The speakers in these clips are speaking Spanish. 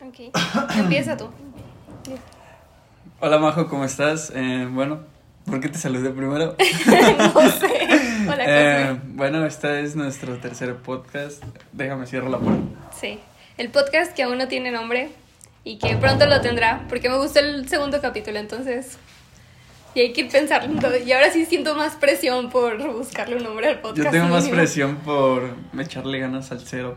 Ok, empieza tú. Hola Majo, ¿cómo estás? Eh, bueno, ¿por qué te saludé primero? no sé. Hola, Eh, bueno, este es nuestro tercer podcast. Déjame cierro la puerta. Sí, el podcast que aún no tiene nombre y que pronto lo tendrá, porque me gustó el segundo capítulo, entonces... Y hay que ir pensando. Y ahora sí siento más presión por buscarle un nombre al podcast. Yo tengo más presión por echarle ganas al cero.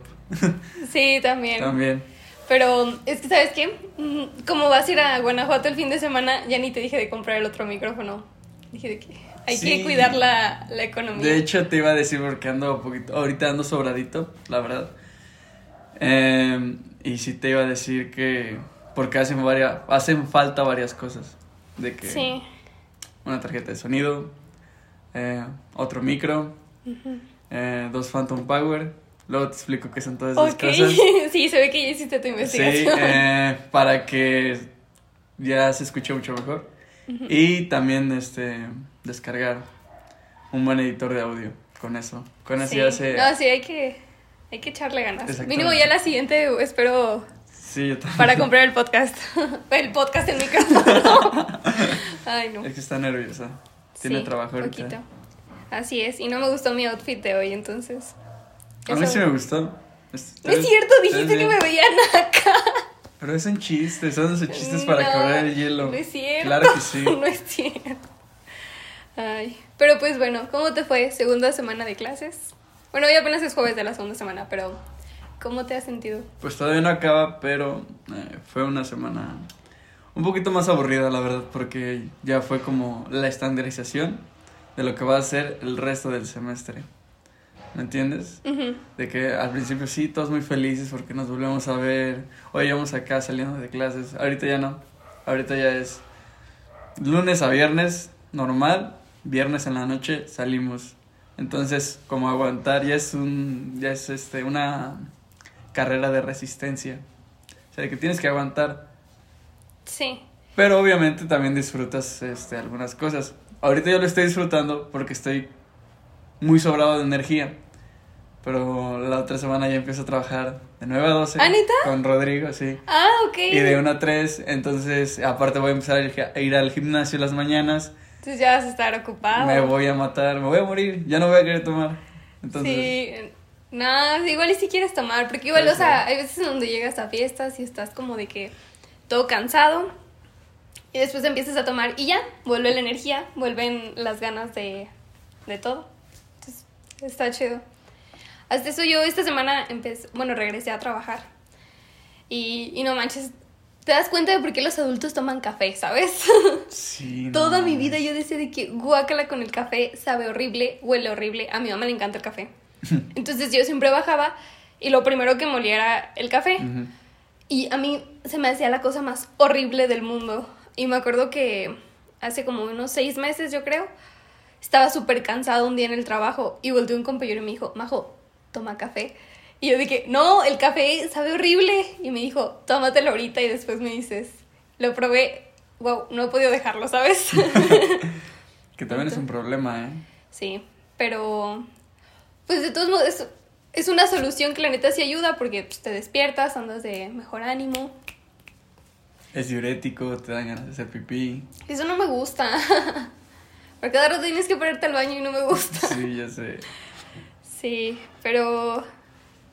Sí, también. También. Pero es que, ¿sabes qué? Mm, Como vas a ir a Guanajuato el fin de semana, ya ni te dije de comprar el otro micrófono. Dije de que hay Sí. que cuidar la, la economía. De hecho, te iba a decir porque ando poquito. Ahorita ando sobradito, la verdad. Eh, y sí te iba a decir que. Porque hacen, varias, hacen falta varias cosas. De que. Sí. Una tarjeta de sonido. eh, otro micro. eh, dos Phantom Power. Luego te explico qué son todas esas Ok, cosas. sí, se ve que ya hiciste tu Sí, investigación. eh, para que ya se escuche mucho mejor. Y también este descargar un buen editor de audio con eso. Con eso Sí. ya se... No, sí, hay que, hay que echarle ganas. Mínimo ya la siguiente espero Sí, yo también. para comprar el podcast. el podcast en micrófono. Ay, no. Es que está nerviosa. Tiene Sí, trabajo ahorita. poquito. Así es, y no me gustó mi outfit de hoy, entonces. A mí sí me gustó. Es- No es es- cierto, es dijiste que me veían acá. Pero son chistes, son esos chistes para No, quebrar el hielo. No es cierto. Claro que sí. No es cierto. Ay, pero pues bueno, ¿cómo te fue segunda semana de clases? Bueno, hoy apenas es jueves de la segunda semana, pero ¿cómo te has sentido? Pues todavía no acaba, pero eh, fue una semana un poquito más aburrida, la verdad, porque ya fue como la estandarización de lo que va a ser el resto del semestre. ¿Me entiendes? De que al principio sí, todos muy felices porque nos volvemos a ver. Hoy vamos acá saliendo de clases. Ahorita ya no. Ahorita ya es lunes a viernes, normal. Viernes en la noche salimos. Entonces, como aguantar ya es un. ya es este una carrera de resistencia. O sea, de que tienes que aguantar. Sí. Pero obviamente también disfrutas este, algunas cosas. Ahorita yo lo estoy disfrutando porque estoy muy sobrado de energía. Pero la otra semana ya empiezo a trabajar de 9 a 12. ¿Ah, neta? Con Rodrigo, sí. Ah, ok. Y de 1 a 3. Entonces, aparte voy a empezar a ir, al gimnasio las mañanas. Entonces ya vas a estar ocupado. Me voy a matar, me voy a morir. Ya no voy a querer tomar. Entonces, Sí. No, igual y si quieres tomar, porque igual, o sea, hay veces donde llegas a fiestas y estás como de que todo cansado y después empiezas a tomar y ya, vuelve la energía, vuelven las ganas de, de todo. Entonces, está chido. Hasta eso yo esta semana empecé, bueno, regresé a trabajar y, y no manches, te das cuenta de por qué los adultos toman café, ¿sabes? sí. no Toda mi vida yo decía de que guácala con el café, sabe horrible, huele horrible. A mi mamá le encanta el café. Entonces yo siempre bajaba y lo primero que molía era el café. Y a mí se me hacía la cosa más horrible del mundo. Y me acuerdo que hace como unos seis meses, yo creo, estaba súper cansada un día en el trabajo y volteó un compañero y me dijo, Majo, toma café. Y yo dije, no, el café sabe horrible. Y me dijo, tómatelo ahorita y después me dices, lo probé, wow, no he podido dejarlo, ¿sabes? Que también es un problema, ¿eh? sí, pero pues de todos modos es, es una solución que la neta sí ayuda porque pues, te despiertas, andas de mejor ánimo. Es diurético, te dan ganas de hacer pipí. Eso no me gusta. Porque cada rato tienes que ponerte al baño y no me gusta. Sí, ya sé. Sí, pero.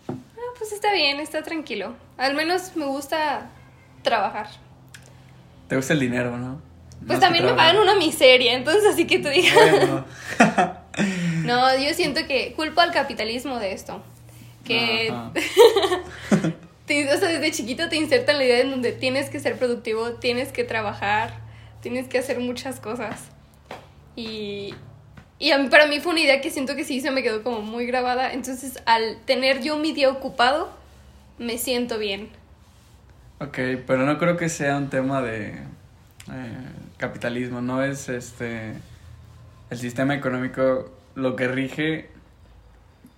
ah, pues está bien, está tranquilo. Al menos me gusta trabajar. Te gusta el dinero, ¿no? Pues también me pagan una miseria, entonces así que te digo. Bueno. No, yo siento que culpo al capitalismo de esto. Que. Te- o sea, desde chiquito te insertan la idea en donde tienes que ser productivo, tienes que trabajar, tienes que hacer muchas cosas. Y, y a mí, para mí fue una idea que siento que sí se me quedó como muy grabada. Entonces, al tener yo mi día ocupado, me siento bien. Ok, pero no creo que sea un tema de eh, capitalismo, no es este el sistema económico lo que rige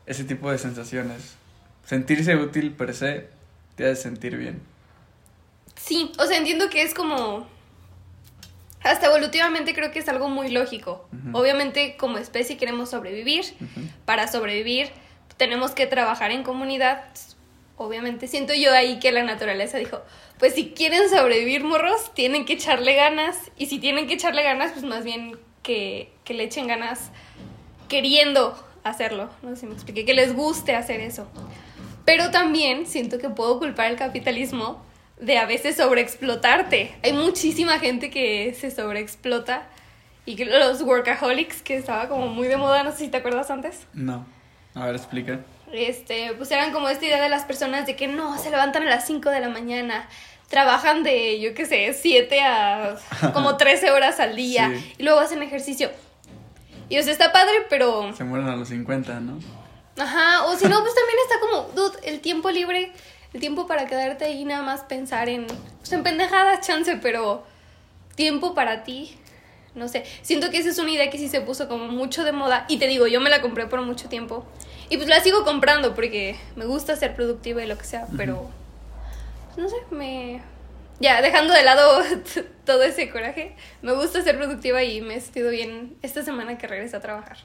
ese tipo de sensaciones. Sentirse útil per se te hace sentir bien. Sí, o sea, entiendo que es como... Hasta evolutivamente creo que es algo muy lógico. Obviamente como especie queremos sobrevivir. Para sobrevivir tenemos que trabajar en comunidad obviamente siento yo ahí que la naturaleza dijo, pues si quieren sobrevivir morros, tienen que echarle ganas. Y si tienen que echarle ganas, pues más bien que, que le echen ganas queriendo hacerlo. No sé si me expliqué, que les guste hacer eso. Pero también siento que puedo culpar al capitalismo de a veces sobreexplotarte. Hay muchísima gente que se sobreexplota y que los workaholics, que estaba como muy de moda, no sé si te acuerdas antes. No. A ver, explica. Este, pues eran como esta idea de las personas de que no, se levantan a las 5 de la mañana, trabajan de, yo qué sé, 7 a como 13 horas al día Sí. y luego hacen ejercicio. Y o sea, está padre, pero... Se mueren a los 50, ¿no? Ajá, o si no, pues también está como, dude, el tiempo libre, el tiempo para quedarte ahí nada más pensar en, pues en pendejadas, chance, pero tiempo para ti, no sé. Siento que esa es una idea que sí se puso como mucho de moda y te digo, yo me la compré por mucho tiempo y pues la sigo comprando porque me gusta ser productiva y lo que sea, pero, pues no sé, me... Ya, dejando de lado todo ese coraje, me gusta ser productiva y me he sentido bien esta semana que regresé a trabajar.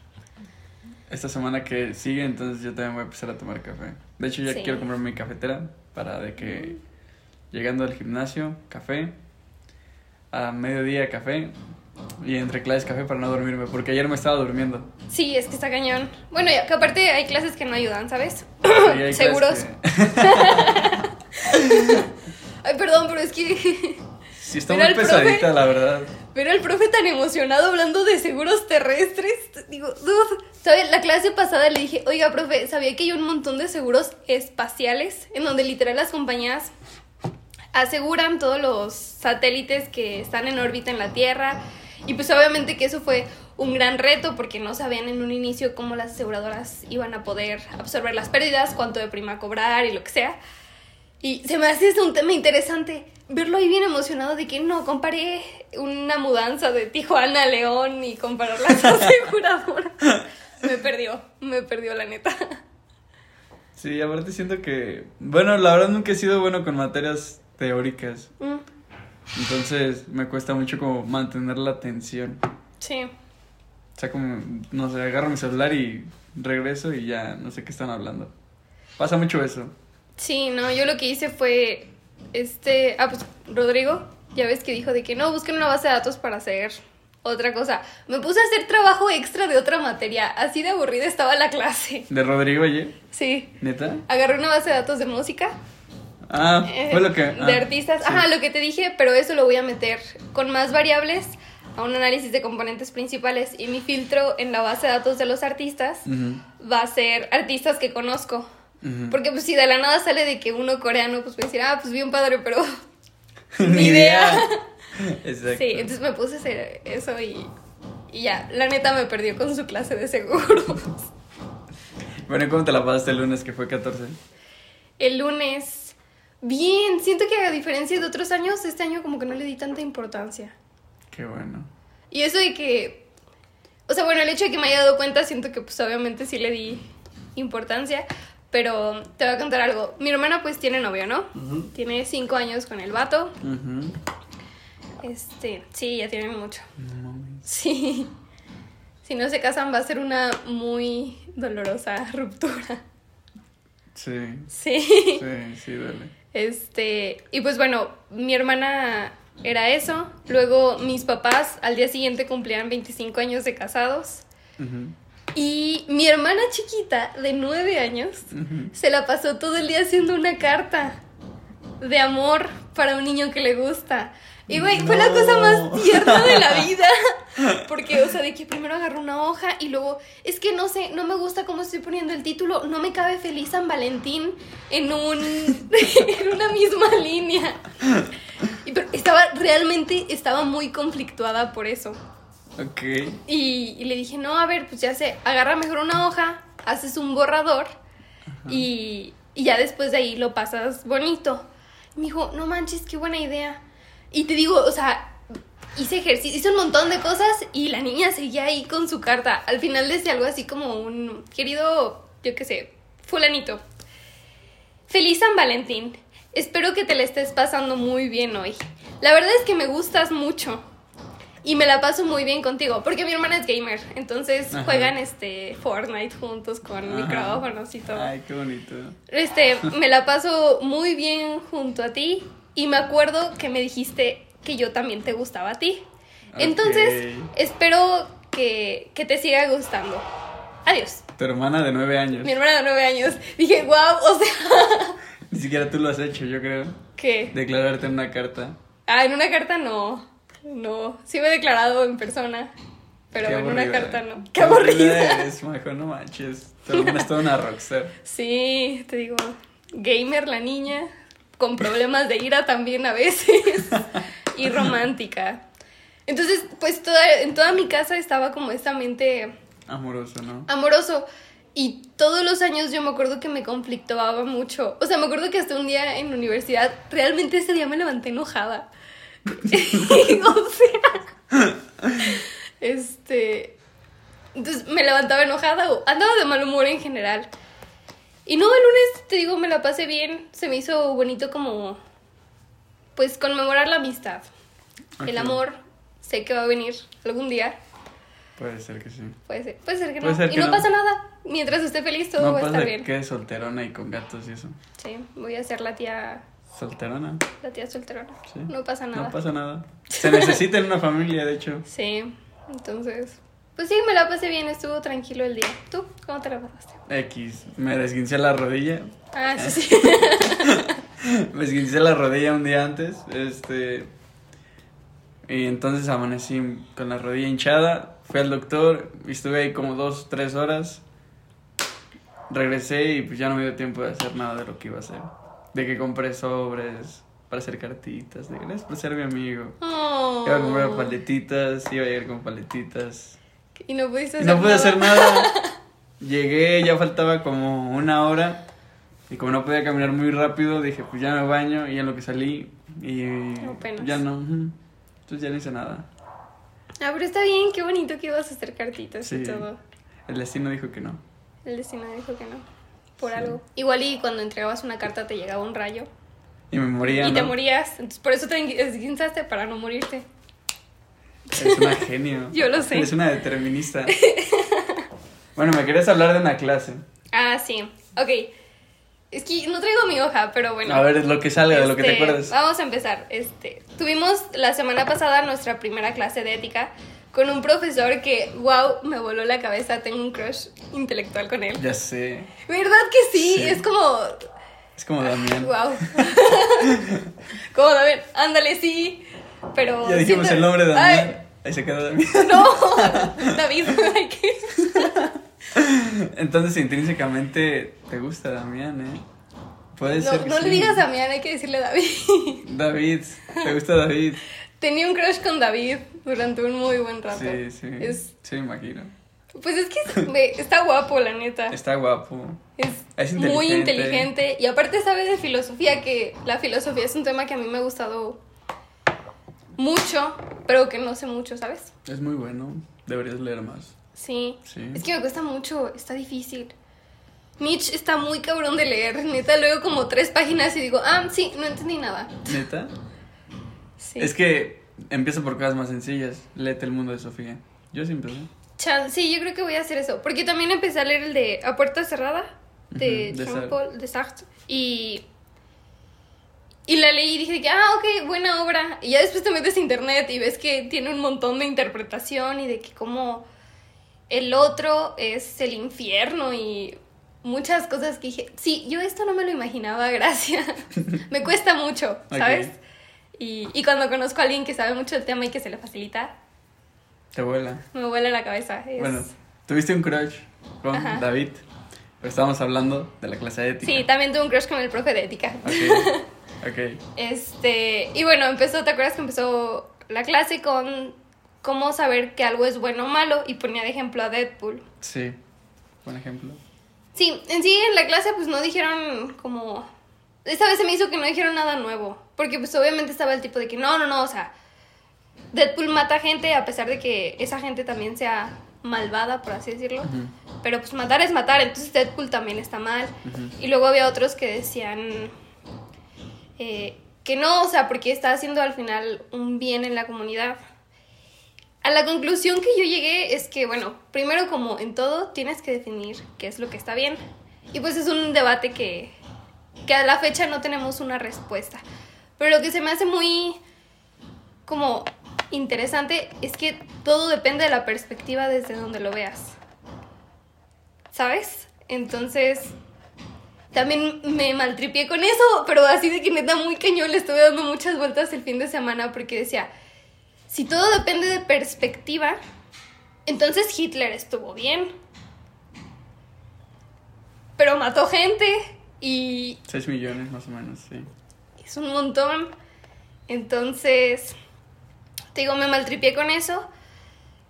Esta semana que sigue, entonces yo también voy a empezar a tomar café. De hecho, ya Sí. quiero comprar mi cafetera para de que llegando al gimnasio, café, a mediodía café y entre clases café para no dormirme, porque ayer me estaba durmiendo. Sí, es que está cañón. Bueno, que aparte hay clases que no ayudan, ¿sabes? Sí, Seguros. que- Ay, perdón, pero es que Sí, está Mira muy profe. pesadita, la verdad. Pero el profe tan emocionado hablando de seguros terrestres. Digo, dude. ¿Sabes? La clase pasada le dije, oiga, profe, ¿sabía que hay un montón de seguros espaciales? En donde literal las compañías aseguran todos los satélites que están en órbita en la Tierra. Y pues obviamente que eso fue un gran reto porque no sabían en un inicio cómo las aseguradoras iban a poder absorber las pérdidas, cuánto de prima cobrar y lo que sea. Y se me hace un tema interesante. Verlo ahí bien emocionado de que no, comparé una mudanza de Tijuana a León y comparar las aseguradoras. Me perdió, me perdió la neta. Sí, aparte siento que... Bueno, la verdad nunca he sido bueno con materias teóricas. Mm, Entonces me cuesta mucho como mantener la atención. sí. O sea, como, no sé, agarro mi celular y regreso y ya no sé qué están hablando. Pasa mucho eso. Sí, no, yo lo que hice fue, este, ah, pues Rodrigo, ya ves que dijo de que no, busquen una base de datos para hacer otra cosa. Me puse a hacer trabajo extra de otra materia, así de aburrida estaba la clase. ¿De Rodrigo ayer? Sí, ¿Neta? agarré una base de datos de música, Ah, eh, fue lo que... de ah, artistas, sí. ajá, lo que te dije, pero eso lo voy a meter con más variables a un análisis de componentes principales y mi filtro en la base de datos de los artistas va a ser artistas que conozco. Ujú. Porque pues si de la nada sale de que uno coreano, pues a decir, ah, pues bien padre, pero Ni idea. Exacto. sí, entonces me puse a hacer eso y, y ya, la neta me perdió con su clase de seguros. Bueno, ¿y ¿cómo te la pasaste el lunes que fue 14? El lunes, bien, siento que a diferencia de otros años, este año como que no le di tanta importancia. Qué bueno. Y eso de que, o sea, bueno, el hecho de que me haya dado cuenta, siento que pues obviamente sí le di importancia, pero te voy a contar algo. Mi hermana pues tiene novio, ¿no? Tiene cinco años con el vato. Este, sí, ya tienen mucho. No mames. Sí. Si no se casan va a ser una muy dolorosa ruptura. Sí. Sí. Sí, sí, dale. Este, y pues bueno, mi hermana era eso. Luego mis papás al día siguiente cumplían 25 años de casados. Ujú, Y mi hermana chiquita, de 9 años, se la pasó todo el día haciendo una carta de amor para un niño que le gusta. Y güey, fue la cosa más tierna de la vida. Porque, o sea, de que primero agarró una hoja y luego, es que no sé, no me gusta cómo estoy poniendo el título, no me cabe feliz San Valentín en un en una misma línea. Y pero estaba realmente estaba muy conflictuada por eso. Ok. Y, y le dije, no, a ver, pues ya sé, agarra mejor una hoja, haces un borrador y, y ya después de ahí lo pasas bonito. Y me dijo, no manches, qué buena idea. Y te digo, o sea, hice ejercicio, hice un montón de cosas y la niña seguía ahí con su carta. Al final decía algo así como un querido, yo qué sé, fulanito. Feliz San Valentín. Espero que te la estés pasando muy bien hoy. La verdad es que me gustas mucho. Y me la paso muy bien contigo, porque mi hermana es gamer, entonces Ajá. juegan este Fortnite juntos con Ajá. micrófonos y todo. Ay, qué bonito. Este, me la paso muy bien junto a ti y me acuerdo que me dijiste que yo también te gustaba a ti. Entonces, espero que, que te siga gustando. Adiós. Tu hermana de nueve años. Mi hermana de nueve años. Dije, wow, o sea, Ni siquiera tú lo has hecho, yo creo. ¿qué? Declararte en una carta. Ah, en una carta no. No. Sí me he declarado en persona. Pero Qué en una carta no. Qué aburrida. eres, majo, no manches. Es toda una rockstar. Sí, te digo, gamer la niña, con problemas de ira también a veces, y romántica. Entonces, pues toda, en toda mi casa estaba como esta mente Amoroso, ¿no? amoroso. Y todos los años yo me acuerdo que me conflictuaba mucho. O sea, me acuerdo que hasta un día en la universidad, realmente ese día me levanté enojada. o sea, este... Entonces me levantaba enojada o andaba de mal humor en general. Y no, el lunes, te digo, me la pasé bien. Se me hizo bonito como, pues, conmemorar la amistad. El amor, sé que va a venir algún día. Puede ser que sí. Puede ser, puede ser que Puede no. ser y que no, no. pasa nada. Mientras esté feliz, todo no va a pasa estar bien. que es solterona y con gatos y eso. Sí, voy a ser la tía, ¿Solterona? la tía solterona. Sí. No pasa nada. No pasa nada. Se necesita en una familia, de hecho. Sí, entonces, pues sí, me la pasé bien, estuvo tranquilo el día. ¿Tú? ¿Cómo te la pasaste? X. Me desguincé la rodilla. Ah, sí, sí. Me esguincé la rodilla un día antes. Este. Y entonces amanecí con la rodilla hinchada. Fui al doctor. y Estuve ahí como dos, tres horas. Regresé y pues ya no me dio tiempo de hacer nada de lo que iba a hacer. De que compré sobres para hacer cartitas. De gracias por ser mi amigo. Oh. Iba a comprar paletitas. Iba a llegar con paletitas. Y no pudiste Y hacer no pude nada. hacer nada. Llegué, ya faltaba como una hora. Y como no podía caminar muy rápido, dije, pues ya me baño. Y en lo que salí, y Apenas. ya no. Entonces ya no hice nada. Ah, pero está bien, qué bonito que ibas a hacer cartitas y Sí. todo. El destino dijo que no. El destino dijo que no. Por Sí. algo. Igual y cuando entregabas una carta te llegaba un rayo. Y me moría. y te ¿no? morías. Entonces por eso te esguinzaste para no morirte. Es una genio. Yo lo sé. Es una determinista. bueno, me querías hablar de una clase. Ah, sí. Ok. Es que no traigo mi hoja, pero bueno. A ver, lo que salga, de lo que te Este, acuerdes. Vamos a empezar. Este, tuvimos la semana pasada nuestra primera clase de ética con un profesor que, wow, me voló la cabeza. Tengo un crush intelectual con él. Ya sé. ¿Verdad que sí? Sí. Es como, Es como Damián. wow. como David, ándale, sí. Pero. Ya dijimos siento- el nombre de Ay, Damián. Ahí se quedó Damián. no, David, hay que. Entonces, intrínsecamente, te gusta Damián, ¿eh? Puede No, ser. no le sí. digas a Damián, hay que decirle David. David, ¿te gusta David? Tenía un crush con David durante un muy buen rato. Sí, sí. Es, Sí, me imagino. pues es que está guapo, la neta. Está guapo. Es, Es muy inteligente. y aparte sabe de filosofía, que la filosofía es un tema que a mí me ha gustado mucho, pero que no sé mucho, ¿sabes? Es muy bueno. Deberías leer más. Sí. Sí. Es que me cuesta mucho, está difícil. Nietzsche está muy cabrón de leer, neta, leo como tres páginas y digo, ah, sí, no entendí nada. ¿Neta? Sí. Es que empieza por cosas más sencillas. Léete el mundo de Sofía. Yo sí empecé. Chan- sí, yo creo que voy a hacer eso, porque también empecé a leer el de A Puerta Cerrada, de Jean-Paul de Sartre, y... Y la leí y dije que, ah, ok, buena obra. Y ya después te metes a internet y ves que tiene un montón de interpretación y de que como el otro es el infierno y muchas cosas que dije, sí, yo esto no me lo imaginaba, gracias. me cuesta mucho. ¿sabes? Y, y cuando conozco a alguien que sabe mucho del tema y que se le facilita, Te vuela. me vuela la cabeza. Es- Bueno, tuviste un crush con Ajá. David. Pero estábamos hablando de la clase de ética. Sí, también tuve un crush con el profe de ética. Ok. Ok. Este, y bueno, empezó, ¿te acuerdas que empezó la clase con cómo saber que algo es bueno o malo? Y ponía de ejemplo a Deadpool. Sí. Buen ejemplo. Sí, en sí en la clase pues no dijeron como... Esta vez se me hizo que no dijeron nada nuevo. Porque pues obviamente estaba el tipo de que no, no, no, o sea... Deadpool mata gente a pesar de que esa gente también sea malvada, por así decirlo. Ujú. Pero pues matar es matar, entonces Deadpool también está mal. Ujú. Y luego había otros que decían eh, que no, o sea, porque está haciendo al final un bien en la comunidad. a la conclusión que yo llegué es que, bueno, primero como en todo, tienes que definir qué es lo que está bien. Y pues es un debate que, que a la fecha no tenemos una respuesta. Pero lo que se me hace muy como interesante es que todo depende de la perspectiva desde donde lo veas. ¿Sabes? Entonces, también me maltripié con eso, pero así de que neta muy cañón le estuve dando muchas vueltas el fin de semana porque decía, si todo depende de perspectiva, entonces Hitler estuvo bien. Pero mató gente y... 6 millones más o menos, sí. Es un montón. Entonces, te digo, me maltripié con eso.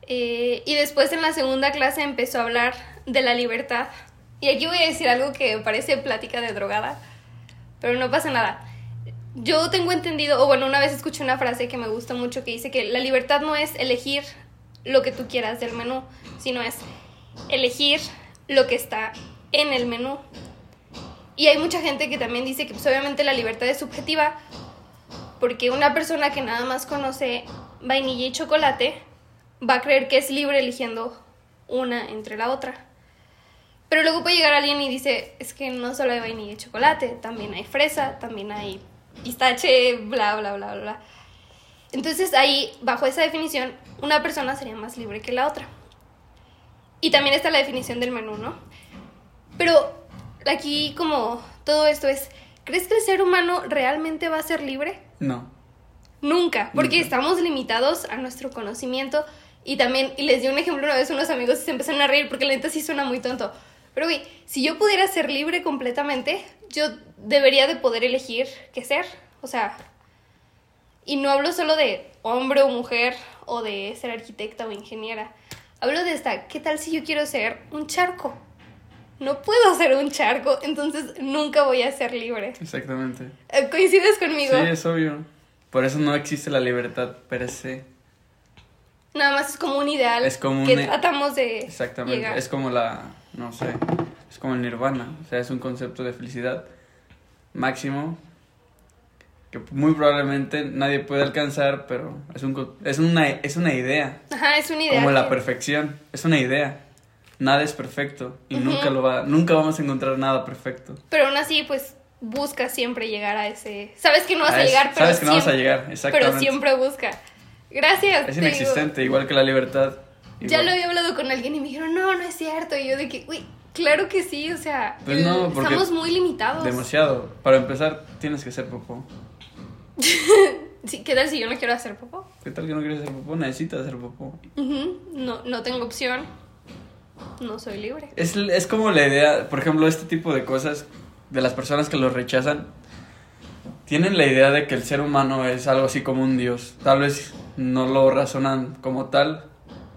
Eh, y después en la segunda clase empezó a hablar de la libertad. Y aquí voy a decir algo que parece plática de drogada, pero no pasa nada. Yo tengo entendido, o bueno, una vez escuché una frase que me gusta mucho que dice que la libertad no es elegir lo que tú quieras del menú, sino es elegir lo que está en el menú. Y hay mucha gente que también dice que pues obviamente la libertad es subjetiva, porque una persona que nada más conoce vainilla y chocolate va a creer que es libre eligiendo una entre la otra. Pero luego puede llegar alguien y dice, es que no solo hay vainilla y chocolate, también hay fresa, también hay pistache, bla, bla, bla, bla. Entonces ahí, bajo esa definición, una persona sería más libre que la otra. Y también está la definición del menú, ¿no? Pero aquí como todo esto es, ¿crees que el ser humano realmente va a ser libre? No. Nunca, porque estamos limitados a nuestro conocimiento y también, y les di un ejemplo una vez a unos amigos y se empezaron a reír porque la neta sí suena muy tonto. Pero güey, si yo pudiera ser libre completamente, yo debería de poder elegir qué ser. O sea, y no hablo solo de hombre o mujer o de ser arquitecta o ingeniera. Hablo de esta, ¿qué tal si yo quiero ser un charco? No puedo ser un charco, entonces nunca voy a ser libre. Exactamente. Eh, ¿Coincides conmigo? Sí, es obvio. Por eso no existe la libertad per se. Nada más es como un ideal Es como que un- e- tratamos de Exactamente. llegar. Es como la, no sé, es como el nirvana. O sea, es un concepto de felicidad máximo que muy probablemente nadie puede alcanzar, pero es, un, es, una, es una idea. Ajá, es un ideal. Como la perfección. Es una idea. Nada es perfecto y nunca lo va, nunca vamos a encontrar nada perfecto. Pero aún así, pues, busca siempre llegar a ese... Sabes que no vas a, llegar, pero Sabes que no vas a siempre- llegar, exactamente. Pero siempre busca. Gracias. Es digo. inexistente, igual que la libertad. Ya lo había hablado con alguien y me dijeron, no, no es cierto. Y yo de que, uy, claro que sí, o sea, Pues no, porque estamos muy limitados. Demasiado. Para empezar, tienes que hacer popó. Sí, ¿Qué tal si yo no quiero hacer popó? ¿Qué tal que no quieres hacer popó? Necesitas hacer popó. No, no tengo opción. No soy libre. Es, es como la idea, por ejemplo, este tipo de cosas de las personas que lo rechazan, tienen la idea de que el ser humano es algo así como un dios. Tal vez no lo razonan como tal,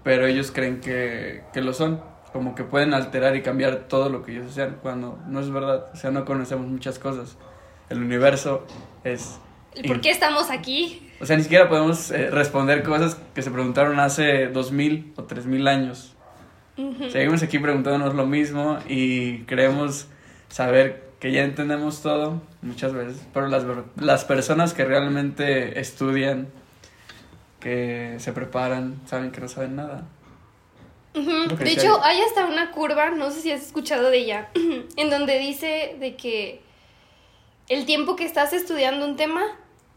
pero ellos creen que, que lo son. Como que pueden alterar y cambiar todo lo que ellos desean, cuando no es verdad. O sea, no conocemos muchas cosas. El universo es... ¿El ¿Por qué estamos aquí? O sea, ni siquiera podemos eh, responder cosas que se preguntaron hace 2000 o 3000 años. Seguimos aquí preguntándonos lo mismo y creemos saber que ya entendemos todo muchas veces, pero las, personas que realmente estudian, que se preparan, saben que no saben nada. De hecho, hay hasta una curva, no sé si has escuchado de ella, en donde dice de que el tiempo que estás estudiando un tema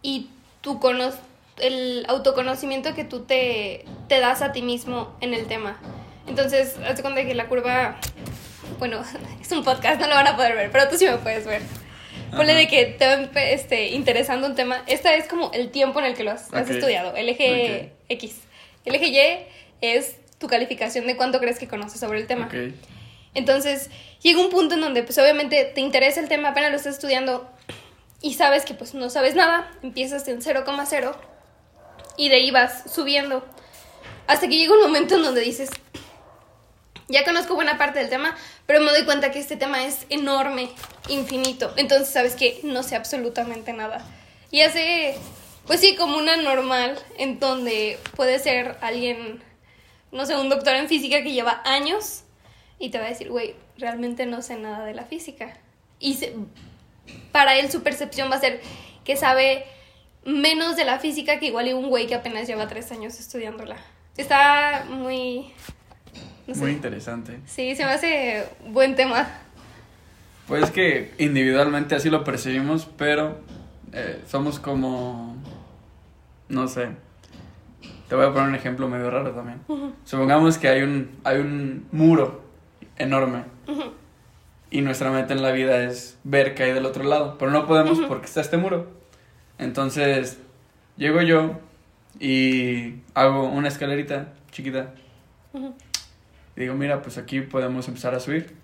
y tu cono- el autoconocimiento que tú te, te das a ti mismo en el tema. Entonces, hazte cuenta que la curva, bueno, es un podcast, no lo van a poder ver, pero tú sí me puedes ver. Ponle de que te va este, interesando un tema. Esta es como el tiempo en el que lo has, estudiado, el eje X. El eje Y es tu calificación de cuánto crees que conoces sobre el tema. Ok. Entonces, llega un punto en donde pues obviamente te interesa el tema, apenas lo estás estudiando y sabes que pues no sabes nada, empiezas en 0,0 y de ahí vas subiendo. Hasta que llega un momento en donde dices, ya conozco buena parte del tema, pero me doy cuenta que este tema es enorme, infinito. Entonces sabes que no sé absolutamente nada. Y hace, pues sí, como una normal, en donde puede ser alguien, no sé, un doctor en física que lleva años y te va a decir, güey, realmente no sé nada de la física. Y para él su percepción va a ser que sabe menos de la física que igual y un güey que apenas lleva tres años estudiándola. Está muy... no sé. Muy interesante. Sí, se me hace buen tema. Pues es que individualmente así lo percibimos, pero eh, somos como, no sé, te voy a poner un ejemplo medio raro también. Supongamos que hay un, hay un muro enorme y nuestra meta en la vida es ver qué hay del otro lado, pero no podemos Ujú. porque está este muro. Entonces, llego yo y hago una escalerita chiquita. Y digo, mira, pues aquí podemos empezar a subir,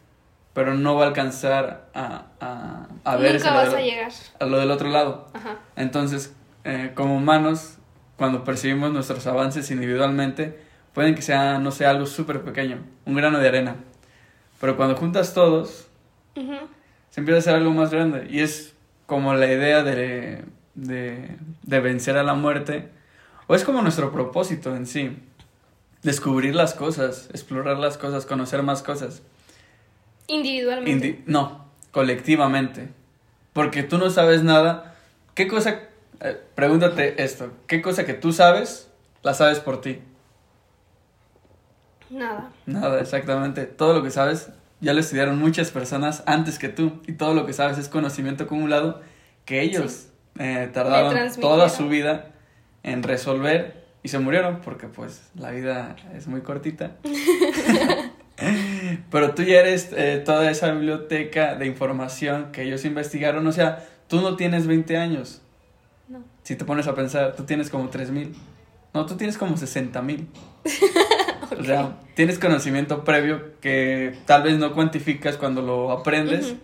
pero no va a alcanzar a, a, a ver Nunca vas a llegar. a lo del otro lado. Ajá. Entonces, eh, como humanos, cuando percibimos nuestros avances individualmente, pueden que sea, no sé, algo súper pequeño, un grano de arena. Pero cuando juntas todos, se empieza a hacer algo más grande. Y es como la idea de, de, de vencer a la muerte, o es como nuestro propósito en sí. Descubrir las cosas, explorar las cosas, conocer más cosas. Individualmente. Indi- no, colectivamente. Porque tú no sabes nada. ¿Qué cosa? eh, pregúntate esto. ¿Qué cosa que tú sabes, la sabes por ti? Nada. Nada, exactamente. Todo lo que sabes ya lo estudiaron muchas personas antes que tú. Y todo lo que sabes es conocimiento acumulado que ellos eh, tardaron toda su vida en resolver y se murieron porque pues la vida es muy cortita. Pero tú ya eres eh, toda esa biblioteca de información que ellos investigaron. O sea, tú no tienes 20 años. No. Si te pones a pensar, tú tienes como 3000. No, tú tienes como 60 mil. O sea, tienes conocimiento previo que tal vez no cuantificas cuando lo aprendes, Ujú.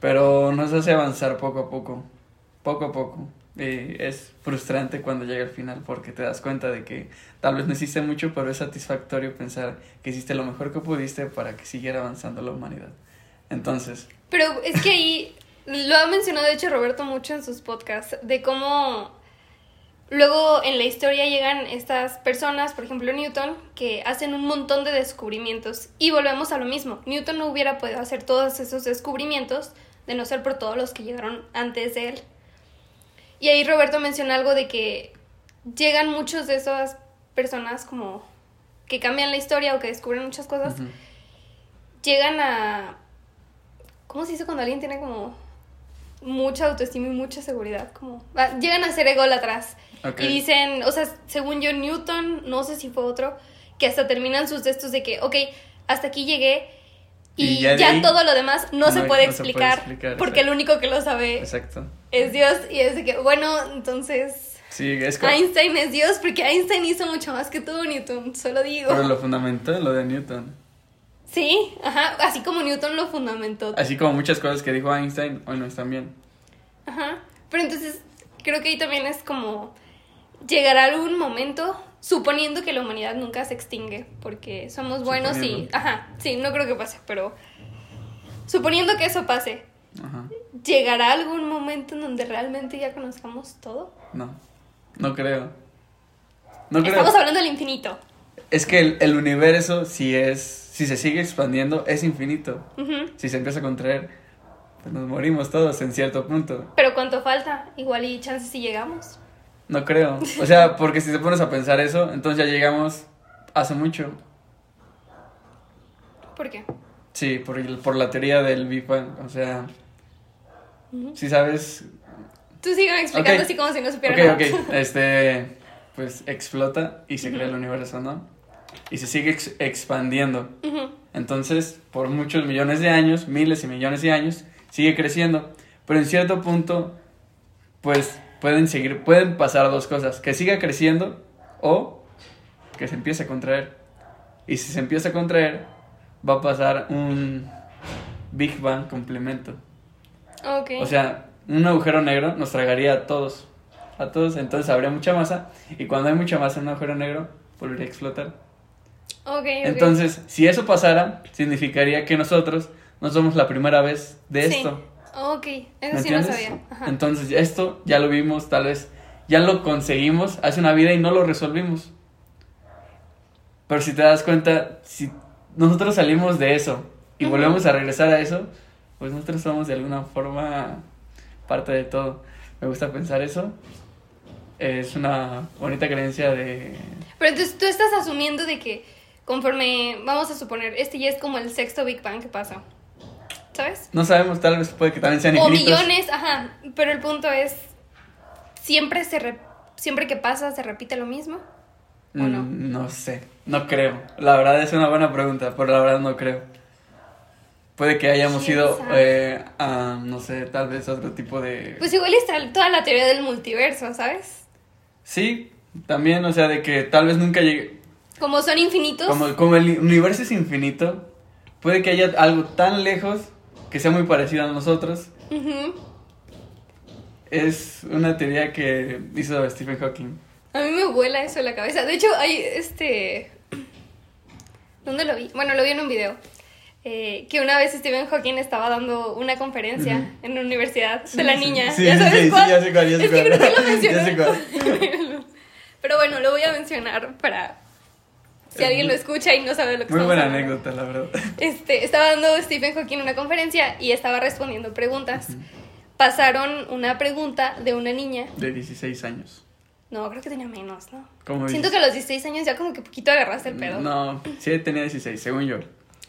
pero nos hace avanzar poco a poco, poco a poco. Es frustrante cuando llega el final porque te das cuenta de que tal vez no hiciste mucho, pero es satisfactorio pensar que hiciste lo mejor que pudiste para que siguiera avanzando la humanidad. Entonces, Pero es que ahí lo ha mencionado, de hecho, Roberto mucho en sus podcasts, de cómo luego en la historia llegan estas personas, por ejemplo Newton, que hacen un montón de descubrimientos. Y volvemos a lo mismo. Newton no hubiera podido hacer todos esos descubrimientos de no ser por todos los que llegaron antes de él. Y ahí Roberto menciona algo de que llegan muchos de esas personas como que cambian la historia o que descubren muchas cosas llegan a. ¿Cómo se dice cuando alguien tiene como mucha autoestima y mucha seguridad? Como. ah, llegan a ser ególatras. ok, Y dicen, o sea, según yo, Newton, no sé si fue otro, que hasta terminan sus textos de que, ok, hasta aquí llegué y, Y ya ya, de ahí todo lo demás no, se puede no se puede explicar, porque exacto. el único que lo sabe exacto. es Dios. Y es de que, bueno, entonces. Sí, es como... Einstein es Dios porque Einstein hizo mucho más que tú, Newton, solo digo. Pero lo fundamentó lo de Newton. Sí, ajá, así como Newton lo fundamentó. Así como muchas cosas que dijo Einstein, hoy no están bien. Ajá. Pero entonces creo que ahí también es como llegará algún momento, suponiendo que la humanidad nunca se extingue, porque somos buenos y... Suponiendo. Ajá, sí, no creo que pase, pero suponiendo que eso pase, Ajá. ¿llegará algún momento en donde realmente ya conozcamos todo? No, no creo. No creo. Estamos hablando del infinito. Es que el, el universo, si es, si se sigue expandiendo, es infinito. Si se empieza a contraer, pues nos morimos todos en cierto punto. Pero ¿cuánto falta? Igual y chances si llegamos. No creo. O sea, porque si te pones a pensar eso, entonces ya llegamos hace mucho. ¿Por qué? Sí, por, el- por la teoría del Big Bang. O sea, si sabes. Tú sigan explicando así como si no supiera Ok, nada. ok. Este, pues explota y se crea el universo, ¿no? Y se sigue ex- expandiendo. Entonces, por muchos millones de años, miles y millones de años, sigue creciendo. Pero en cierto punto, pues pueden seguir, pueden pasar dos cosas: que siga creciendo o que se empiece a contraer. Y si se empieza a contraer, va a pasar un Big Bang complemento. Ok. O sea, un agujero negro nos tragaría a todos. A todos, entonces habría mucha masa. Y cuando hay mucha masa en un agujero negro, volvería a explotar. Ok, ok. Entonces, si eso pasara, significaría que nosotros no somos la primera vez de Sí. esto. Ok, ¿Me eso sí no sabía. Ajá. Entonces, esto ya lo vimos, tal vez ya lo conseguimos hace una vida y no lo resolvimos. Pero si te das cuenta, si nosotros salimos de eso y volvemos a regresar a eso, pues nosotros somos de alguna forma parte de todo. Me gusta pensar eso. es una bonita creencia de... Pero entonces tú estás asumiendo de que conforme, vamos a suponer, este ya es como el sexto Big Bang que pasa. ¿Sabes? No sabemos, tal vez puede que también sean O infinitos. millones, ajá. Pero el punto es, siempre se re- siempre que pasa se repite lo mismo. ¿O no? Mm, no sé, no creo. La verdad es una buena pregunta, pero la verdad no creo. Puede que hayamos ¿Quién ido eh, a, no sé, tal vez otro tipo de... Pues igual está toda la teoría del multiverso, ¿sabes? Sí, también, o sea, de que tal vez nunca llegue... Como son infinitos. Como, como el universo es infinito, puede que haya algo tan lejos que sea muy parecido a nosotros. Es una teoría que hizo Stephen Hawking. A mí me vuela eso en la cabeza. De hecho, hay este. ¿Dónde lo vi? Bueno, lo vi en un video. Eh, que una vez Stephen Hawking estaba dando una conferencia Ujú. en la universidad Sí, de la sí, niña. sí, ¿Ya sabes sí, sí, cuál? ya sé cuál, ya sé es que cuál. creo que lo mencioné. cuál. Pero bueno, lo voy a mencionar para si alguien lo escucha y no sabe lo que Muy buena hablando. anécdota, la verdad. Este, estaba dando Stephen Hawking una conferencia y estaba respondiendo preguntas. Pasaron una pregunta de una niña. De 16 años. No, creo que tenía menos, ¿no? ¿Cómo Siento que a los 16 años ya como que poquito agarraste el pedo. No, sí tenía 16, según yo.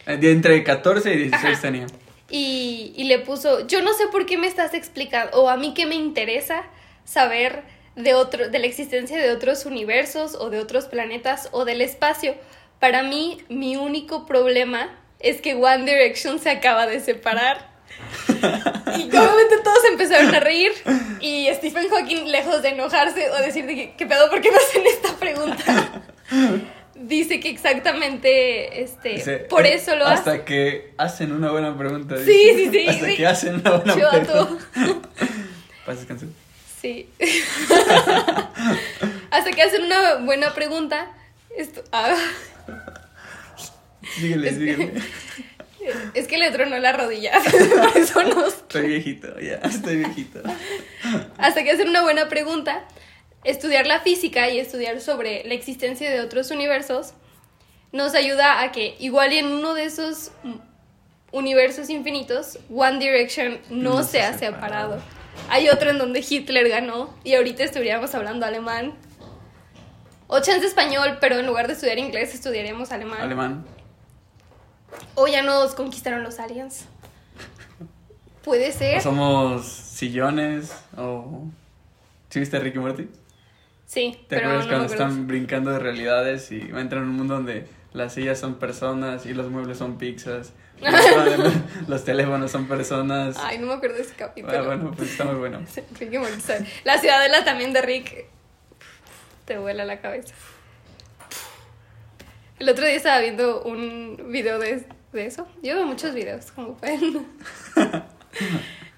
Eh, de entre 14 y 16 Ajá. tenía. Y, y le puso, yo no sé por qué me estás explicando, o a mí que me interesa saber de, otro, de la existencia de otros universos o de otros planetas o del espacio. Para mí, mi único problema es que One Direction se acaba de separar. Y obviamente todos empezaron a reír y Stephen Hawking, lejos de enojarse o decir de que, ¿qué pedo? ¿Por qué me hacen esta pregunta? Dice que exactamente, este, por eh, eso lo hace. Hasta que hacen una buena pregunta. Sí, dice. sí, sí, Hasta sí. que hacen una buena Chivato. pregunta. Pasas canción. Sí. Hasta que hacen una buena pregunta. Esto, ah, Síguele, Es que- es que le tronó la rodilla. Por eso no. Estoy viejito, ya, estoy viejito. Hasta que hacen una buena pregunta. Estudiar la física y estudiar sobre la existencia de otros universos nos ayuda a que, igual y en uno de esos universos infinitos, One Direction no, No se ha separado. separado. Hay otro en donde Hitler ganó y ahorita estuviéramos hablando alemán. O chance español, pero en lugar de estudiar inglés estudiaríamos alemán. Alemán. O ya nos conquistaron los aliens. Puede ser. O somos sillones, o... ¿Sí viste Ricky Morty? Sí, ¿Te pero acuerdas no cuando están brincando de realidades y entran en un mundo donde las sillas son personas y los muebles son pizzas? los, teléfonos son personas. Ay, no me acuerdo de ese capítulo. Ah, bueno, pues está muy bueno. Ricky Morty. La ciudadela también de Rick te vuela la cabeza. El otro día estaba viendo un video de, de eso. Yo veo muchos videos, como pueden.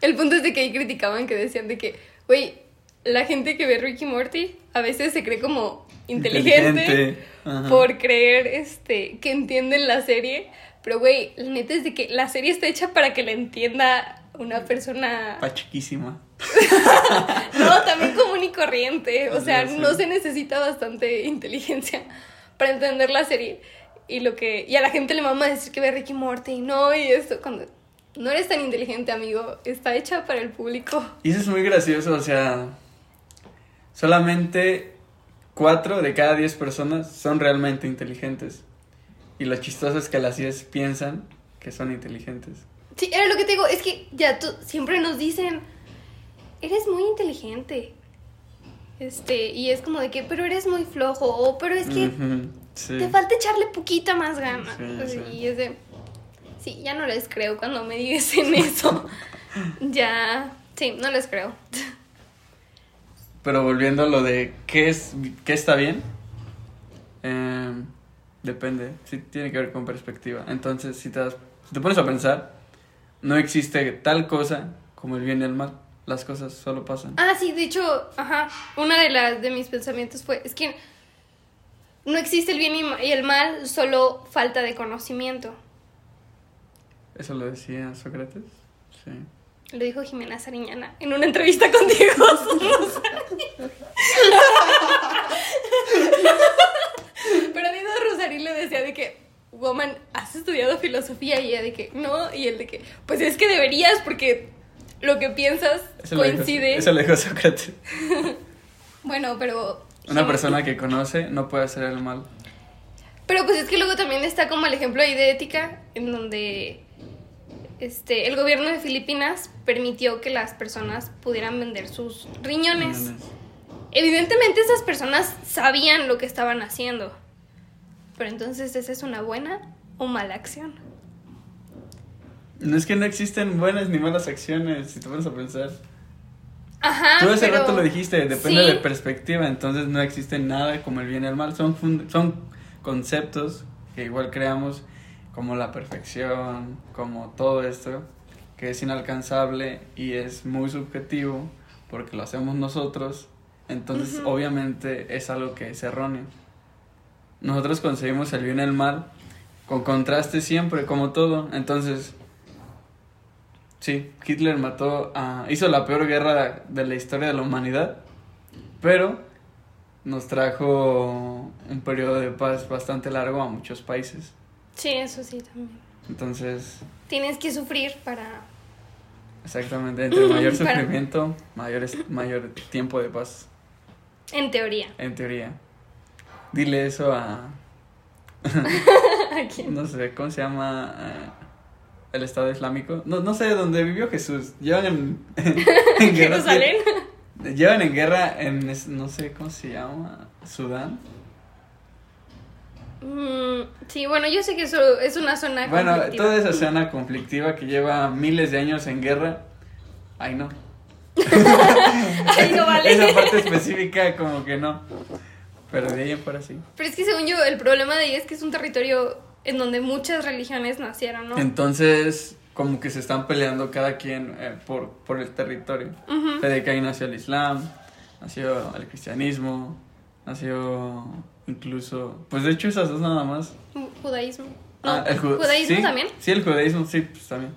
El punto es de que ahí criticaban que decían de que, güey, la gente que ve Ricky Morty a veces se cree como inteligente, Inteligente, por creer este que entienden la serie. Pero, güey, la neta es de que la serie está hecha para que la entienda una persona Pachiquísima. no, también común y corriente. O sea, Sí, sí. no se necesita bastante inteligencia para entender la serie. Y lo que. Y a la gente le mama decir que ve Ricky Morty. No, y esto. Cuando no eres tan inteligente, amigo. Está hecha para el público. Y eso es muy gracioso, o sea, solamente cuatro de cada diez personas son realmente inteligentes. Y lo chistoso es que las diez piensan que son inteligentes. Sí, era lo que te digo. Es que ya tú siempre nos dicen. Eres muy inteligente. Este, y es como de que, pero eres muy flojo. O, pero es que sí. te falta echarle poquita más ganas. Sí, sí. Y es de. Sí, ya no les creo cuando me dicen eso. ya. Sí, no les creo. Pero volviendo a lo de qué es qué está bien, em, depende, sí tiene que ver con perspectiva. Entonces, si te, das- si te pones a pensar, no existe tal cosa como el bien y el mal. Las cosas solo pasan. Ah, sí, de hecho, ajá. Una de las de mis pensamientos fue. Es que no existe el bien y el mal, solo falta de conocimiento. Eso lo decía Sócrates. Sí. Lo dijo Jimena Sariñana en una entrevista contigo. le decía de que, woman, ¿has estudiado filosofía? Y ella de que, no. Y él de que, pues es que deberías porque lo que piensas Eso lo dijo- coincide. eso lo dijo Sócrates. Bueno, pero... Una persona que conoce no puede hacer el mal. Pero pues es que luego también está como el ejemplo ahí de ética, en donde este, el gobierno de Filipinas permitió que las personas pudieran vender sus riñones. Evidentemente esas personas sabían lo que estaban haciendo. Pero entonces, ¿esa es una buena o mala acción? No es que no existen buenas ni malas acciones, si te pones a pensar. Ajá. Tú hace pero- rato lo dijiste, depende Sí. de perspectiva, entonces no existe nada como el bien y el mal, son, son conceptos que igual creamos como la perfección, como todo esto, que es inalcanzable y es muy subjetivo porque lo hacemos nosotros, entonces obviamente es algo que es erróneo. Nosotros conseguimos el bien y el mal con contraste siempre, como todo, entonces... Sí, Hitler mató a... hizo la peor guerra de la historia de la humanidad, pero nos trajo un periodo de paz bastante largo a muchos países. Sí, eso sí también. Entonces, Tienes que sufrir para... exactamente, entre mayor sufrimiento, mayor, mayor tiempo de paz, En teoría. en teoría. Dile eso a... ¿A quién? no sé, ¿cómo se llama? Eh, el Estado Islámico. No, no sé, dónde vivió Jesús. Llevan en, en guerra. Jerusalén. Llevan en guerra en, no sé cómo se llama, Sudán. Mm, sí, bueno, yo sé que eso es una zona Bueno, conflictiva. toda esa zona conflictiva que lleva miles de años en guerra, ay no. Ay, no vale. Esa parte específica como que no. Pero de ahí en fuera sí. Pero es que según yo, el problema de ahí es que es un territorio en donde muchas religiones nacieron, ¿no? Entonces, como que se están peleando cada quien eh, por, por el territorio. Fue de que ahí nació el Islam, nació el cristianismo, nació incluso... Pues de hecho esas dos nada más. Judaísmo. No, Ah, el ju- judaísmo sí, también. Sí, el judaísmo, sí, pues también.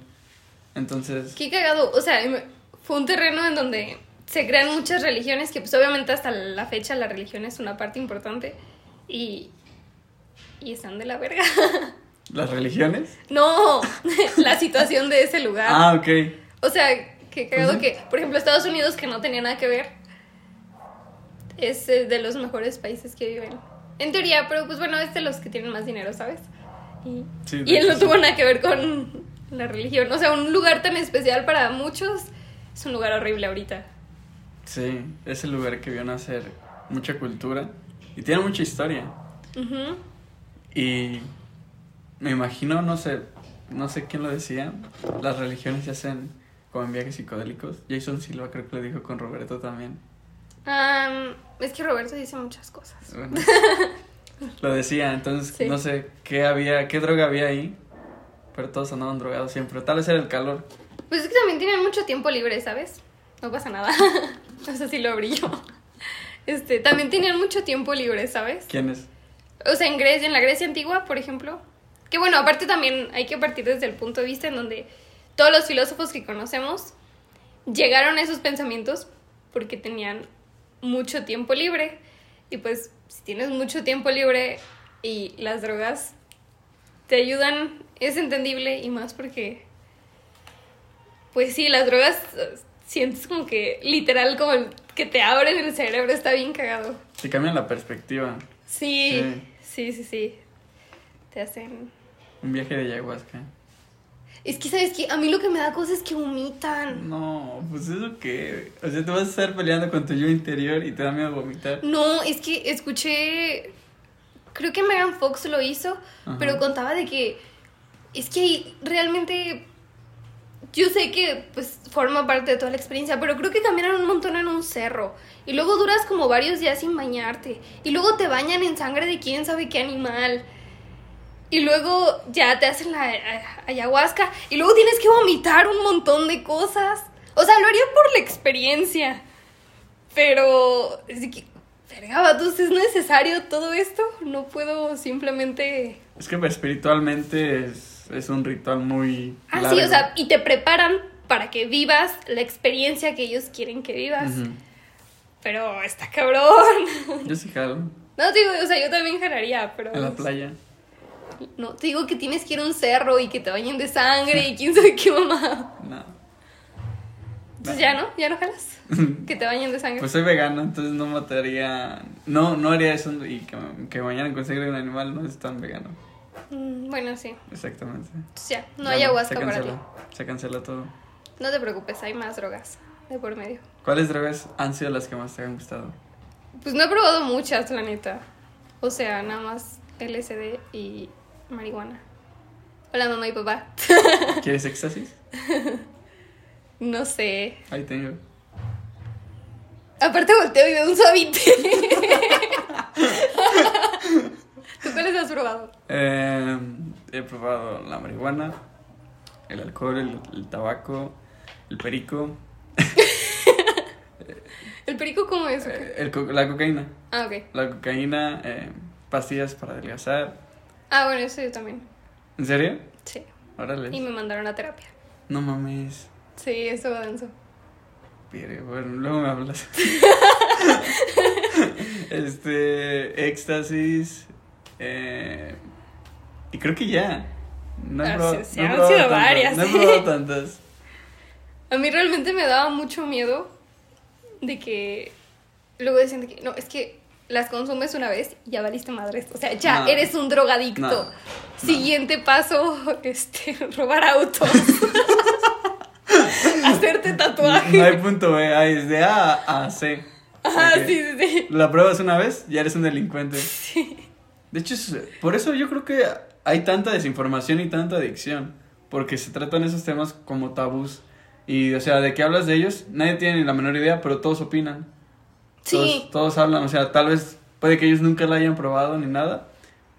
Entonces, Qué cagado. O sea, em- fue un terreno en donde se crean muchas religiones, que pues obviamente hasta la fecha la religión es una parte importante. Y. Y están de la verga. ¿las religiones? No, la situación de ese lugar. Ah, ok. O sea, qué cagado que, por ejemplo, Estados Unidos, que no tenía nada que ver, es eh, de los mejores países que viven. En teoría, pero pues bueno, es de los que tienen más dinero, ¿sabes? Y, Sí, y él no sí. tuvo nada que ver con la religión. O sea, un lugar tan especial para muchos es un lugar horrible ahorita. Sí, es el lugar que vio nacer mucha cultura y tiene mucha historia. Y me imagino, no sé, no sé quién lo decía, las religiones se hacen como en viajes psicodélicos. Jason Silva creo que lo dijo con Roberto también. Am, es que Roberto dice muchas cosas. Bueno, lo decía, entonces Sí. no sé qué había, qué droga había ahí, pero todos andaban drogados siempre. Tal vez era el calor. Pues es que también tienen mucho tiempo libre, ¿sabes? No pasa nada. no sé si lo brillo. Este, también tenían mucho tiempo libre, ¿sabes? ¿Quiénes? O sea, en Grecia, en la Grecia antigua, por ejemplo. Que bueno, aparte también hay que partir desde el punto de vista en donde todos los filósofos que conocemos llegaron a esos pensamientos porque tenían mucho tiempo libre. Y pues, si tienes mucho tiempo libre y las drogas te ayudan, es entendible y más porque, pues sí, las drogas sientes como que literal como el- que te abren el cerebro, está bien cagado. Te cambian la perspectiva. Sí, sí, sí, sí. Te hacen... Un viaje de ayahuasca. Es que, ¿sabes qué? A mí lo que me da cosa es que vomitan. No, pues eso que. O sea, te vas a estar peleando con tu yo interior y te da miedo vomitar. No, es que escuché... Creo que Megan Fox lo hizo, Ajá. pero contaba de que... Es que realmente... Yo sé que pues forma parte de toda la experiencia, pero creo que caminan un montón en un cerro. Y luego duras como varios días sin bañarte. Y luego te bañan en sangre de quién sabe qué animal. Y luego ya te hacen la eh, ayahuasca. Y luego tienes que vomitar un montón de cosas. O sea, lo haría por la experiencia. Pero... Es que, verga, ¿es necesario todo esto? No puedo simplemente... Es que espiritualmente es, es un ritual muy. Ah, largo. sí, o sea, y te preparan para que vivas la experiencia que ellos quieren que vivas. Pero está cabrón. Yo sí jalo. No, te digo, o sea, yo también jalaría, pero... En la playa. No, te digo que tienes que ir a un cerro y que te bañen de sangre y quién sabe qué mamá. No. Entonces ya no, ya no jalas. que te bañen de sangre. Pues soy vegano, entonces no mataría. No, no haría eso y que, que bañaran con sangre de un animal no es tan vegano. Mm, bueno, sí. Exactamente. Entonces ya, no Ya hay ayahuasca se para ti. cancela, Se cancela todo. No te preocupes, hay más drogas de por medio. ¿Cuáles drogas han sido las que más te han gustado? Pues no he probado muchas, la neta. O sea, nada más LSD y marihuana. Hola, mamá y papá. ¿Quieres éxtasis? No sé. Ahí tengo. Aparte volteo y veo un suavite. ¿Tú cuáles has probado? Eh, he probado la marihuana, el alcohol, el, el tabaco, el perico, ¿El perico cómo es? eh, el co- la cocaína. Ah, ok. La cocaína, eh, pastillas para adelgazar. Ah, bueno, eso yo también. ¿En serio? Sí. Órale. Y me mandaron a terapia. No mames. Sí, eso va denso. Pero, Bueno, luego me hablas. este, éxtasis. Eh, y creo que ya. No he Ah, probado, sí, sí, no han probado sido tantas, varias, No he probado tantas. A mí realmente me daba mucho miedo de que luego decían de que no, es que las consumes una vez y ya valiste madres. O sea, ya No. eres un drogadicto. No. Siguiente paso, este, robar autos. Hacerte tatuaje. No hay punto B, hay es de A a C. Ajá, Ok. sí, sí, sí. La pruebas una vez, ya eres un delincuente. De hecho, es- por eso yo creo que hay tanta desinformación y tanta adicción. Porque se tratan esos temas como tabús. Y, o sea, de qué hablas de ellos, nadie tiene ni la menor idea, pero todos opinan. Sí. Todos, todos hablan, o sea, tal vez puede que ellos nunca la hayan probado ni nada.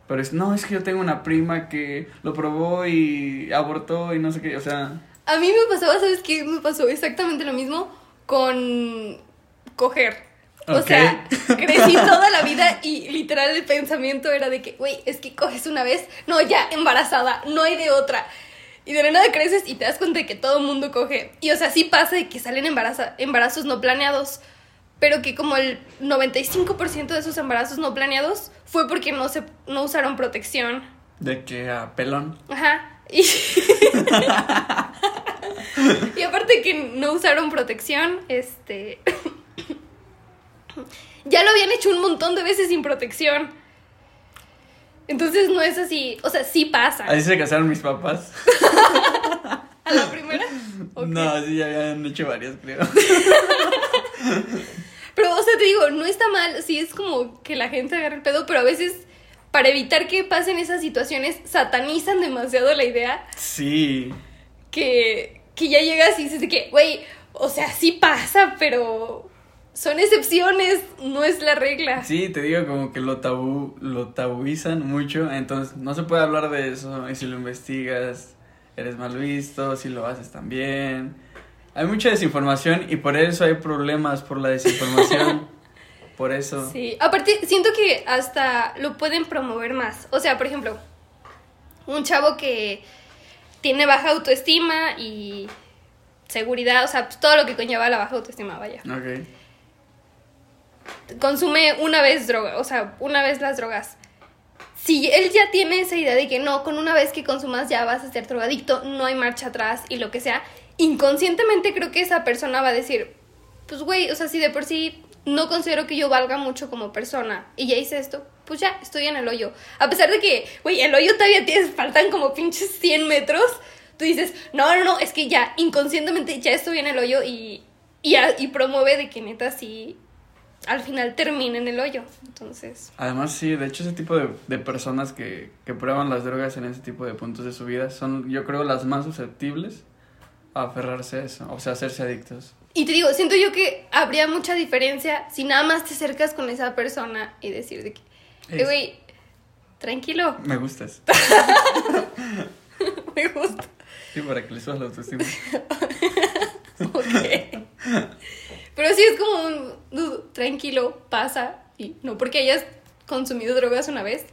Pero es, no, es que yo tengo una prima que lo probó y abortó y no sé qué, o sea, A mí me pasaba, ¿sabes qué? Me pasó exactamente lo mismo con coger. O sea, crecí toda la vida y literal el pensamiento era de que, güey, es que coges una vez, no, ya, embarazada, no hay de otra. Y de la nada creces y te das cuenta de que todo el mundo coge. Y o sea, sí pasa de que salen embaraza- embarazos no planeados, pero que como el 95% de esos embarazos no planeados fue porque no, se, no usaron protección. de que a pelón. Ajá. Y, y aparte que no usaron protección, este... ya lo habían hecho un montón de veces sin protección. Entonces no es así, o sea, sí pasa. Así se casaron mis papás. ¿A la primera? No, sí, ya habían hecho varias, creo. Pero, o sea, te digo, no está mal, sí es como que la gente agarra el pedo, pero a veces, para evitar que pasen esas situaciones, satanizan demasiado la idea Sí. que, que ya llegas y dices de que, güey, o sea, sí pasa, pero son excepciones, no es la regla. Sí, te digo como que lo tabú, lo tabuizan mucho, entonces no se puede hablar de eso, y si lo investigas, eres mal visto, si lo haces también. Hay mucha desinformación y por eso hay problemas por la desinformación. por eso. Sí, aparte, siento que hasta lo pueden promover más. O sea, por ejemplo, un chavo que tiene baja autoestima y seguridad, o sea, pues, todo lo que conlleva la baja autoestima, vaya. Consume una vez droga, o sea, una vez las drogas. Si él ya tiene esa idea de que no, con una vez que consumas ya vas a ser drogadicto, no hay marcha atrás y lo que sea, inconscientemente creo que esa persona va a decir, pues güey, o sea, si de por sí no considero que yo valga mucho como persona y ya hice esto, pues ya estoy en el hoyo. A pesar de que, güey, el hoyo todavía tienes, faltan como pinches 100 metros, tú dices, no, no, no, es que ya inconscientemente ya estoy en el hoyo y, y, y promueve de que neta sí al final termina en el hoyo. Entonces, Además, sí, de hecho ese tipo de, de personas que, que prueban las drogas en ese tipo de puntos de su vida son, yo creo, las más susceptibles a aferrarse a eso, o sea, hacerse adictos. y te digo, siento yo que habría mucha diferencia si nada más te acercas con esa persona y decir de que, "Eh, güey, tranquilo, Me gustas. me gusta. Sí, para que le subas la autoestima. Ok. Pero sí es como un "Dude, tranquilo, pasa. Y no porque hayas consumido drogas una vez,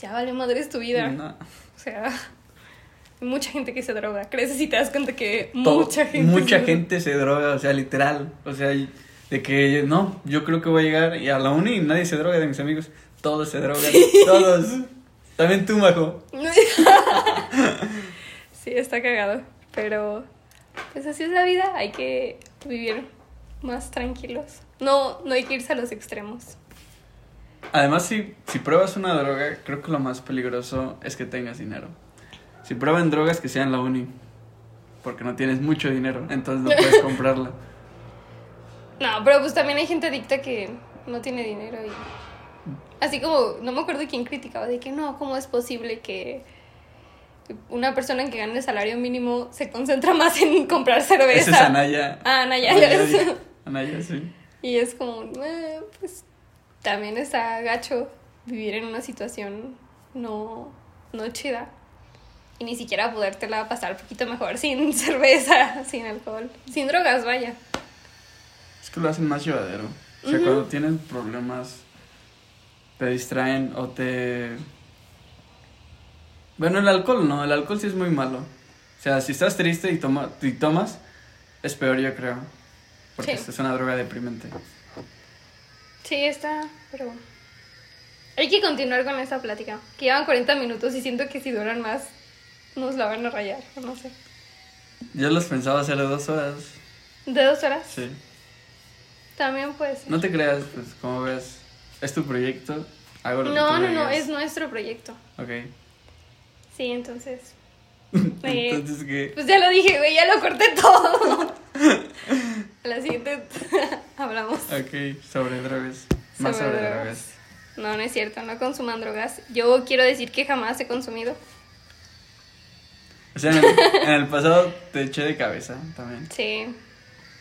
ya vale madres tu vida. No. O sea, hay mucha gente que se droga. Creces y te das cuenta que Todo- mucha gente. mucha se- gente se droga, o sea, literal. O sea, de que no, yo creo que voy a llegar y a la uni nadie se droga de mis amigos. Todos se drogan, todos. También tú, Majo. sí, está cagado. Pero, pues así es la vida. Hay que vivir más tranquilos. No, no hay que irse a los extremos. Además, si, si pruebas una droga, creo que lo más peligroso es que tengas dinero. Si prueban drogas, que sean la uni. Porque no tienes mucho dinero, entonces no puedes comprarla. No, pero pues también hay gente adicta que no tiene dinero y... Así como, no me acuerdo quién criticaba de que no, ¿cómo es posible que una persona que gane el salario mínimo se concentra más en comprar cerveza? Esa es Anaya. Ah, Anaya. Anaya, Anaya, sí. Y es como, eh, pues también está gacho vivir en una situación no, no chida. Y ni siquiera podértela pasar un poquito mejor sin cerveza, sin alcohol, sin drogas, vaya. Es que lo hacen más llevadero. O sea, cuando tienen problemas, te distraen o te... Bueno, el alcohol no, el alcohol sí es muy malo. O sea, si estás triste y, toma, y tomas, es peor yo creo. Porque Sí. es una droga deprimente. Sí, está, pero bueno. Hay que continuar con esta plática. Que llevan 40 minutos y siento que si duran más nos la van a rayar, no sé. Yo los pensaba hacer de dos horas. ¿De dos horas? Sí. También puede ser. No te creas, pues como ves, es tu proyecto. Hago lo que No, tú no, no, es nuestro proyecto. Ok. Sí, entonces. eh, Entonces, ¿qué? Pues ya lo dije, güey, ya lo corté todo. La siguiente hablamos. Ok, sobre drogas. Más sobre, drogas. No, no es cierto, no consuman drogas. Yo quiero decir que jamás he consumido. O sea, en el, en el pasado te eché de cabeza también. Sí.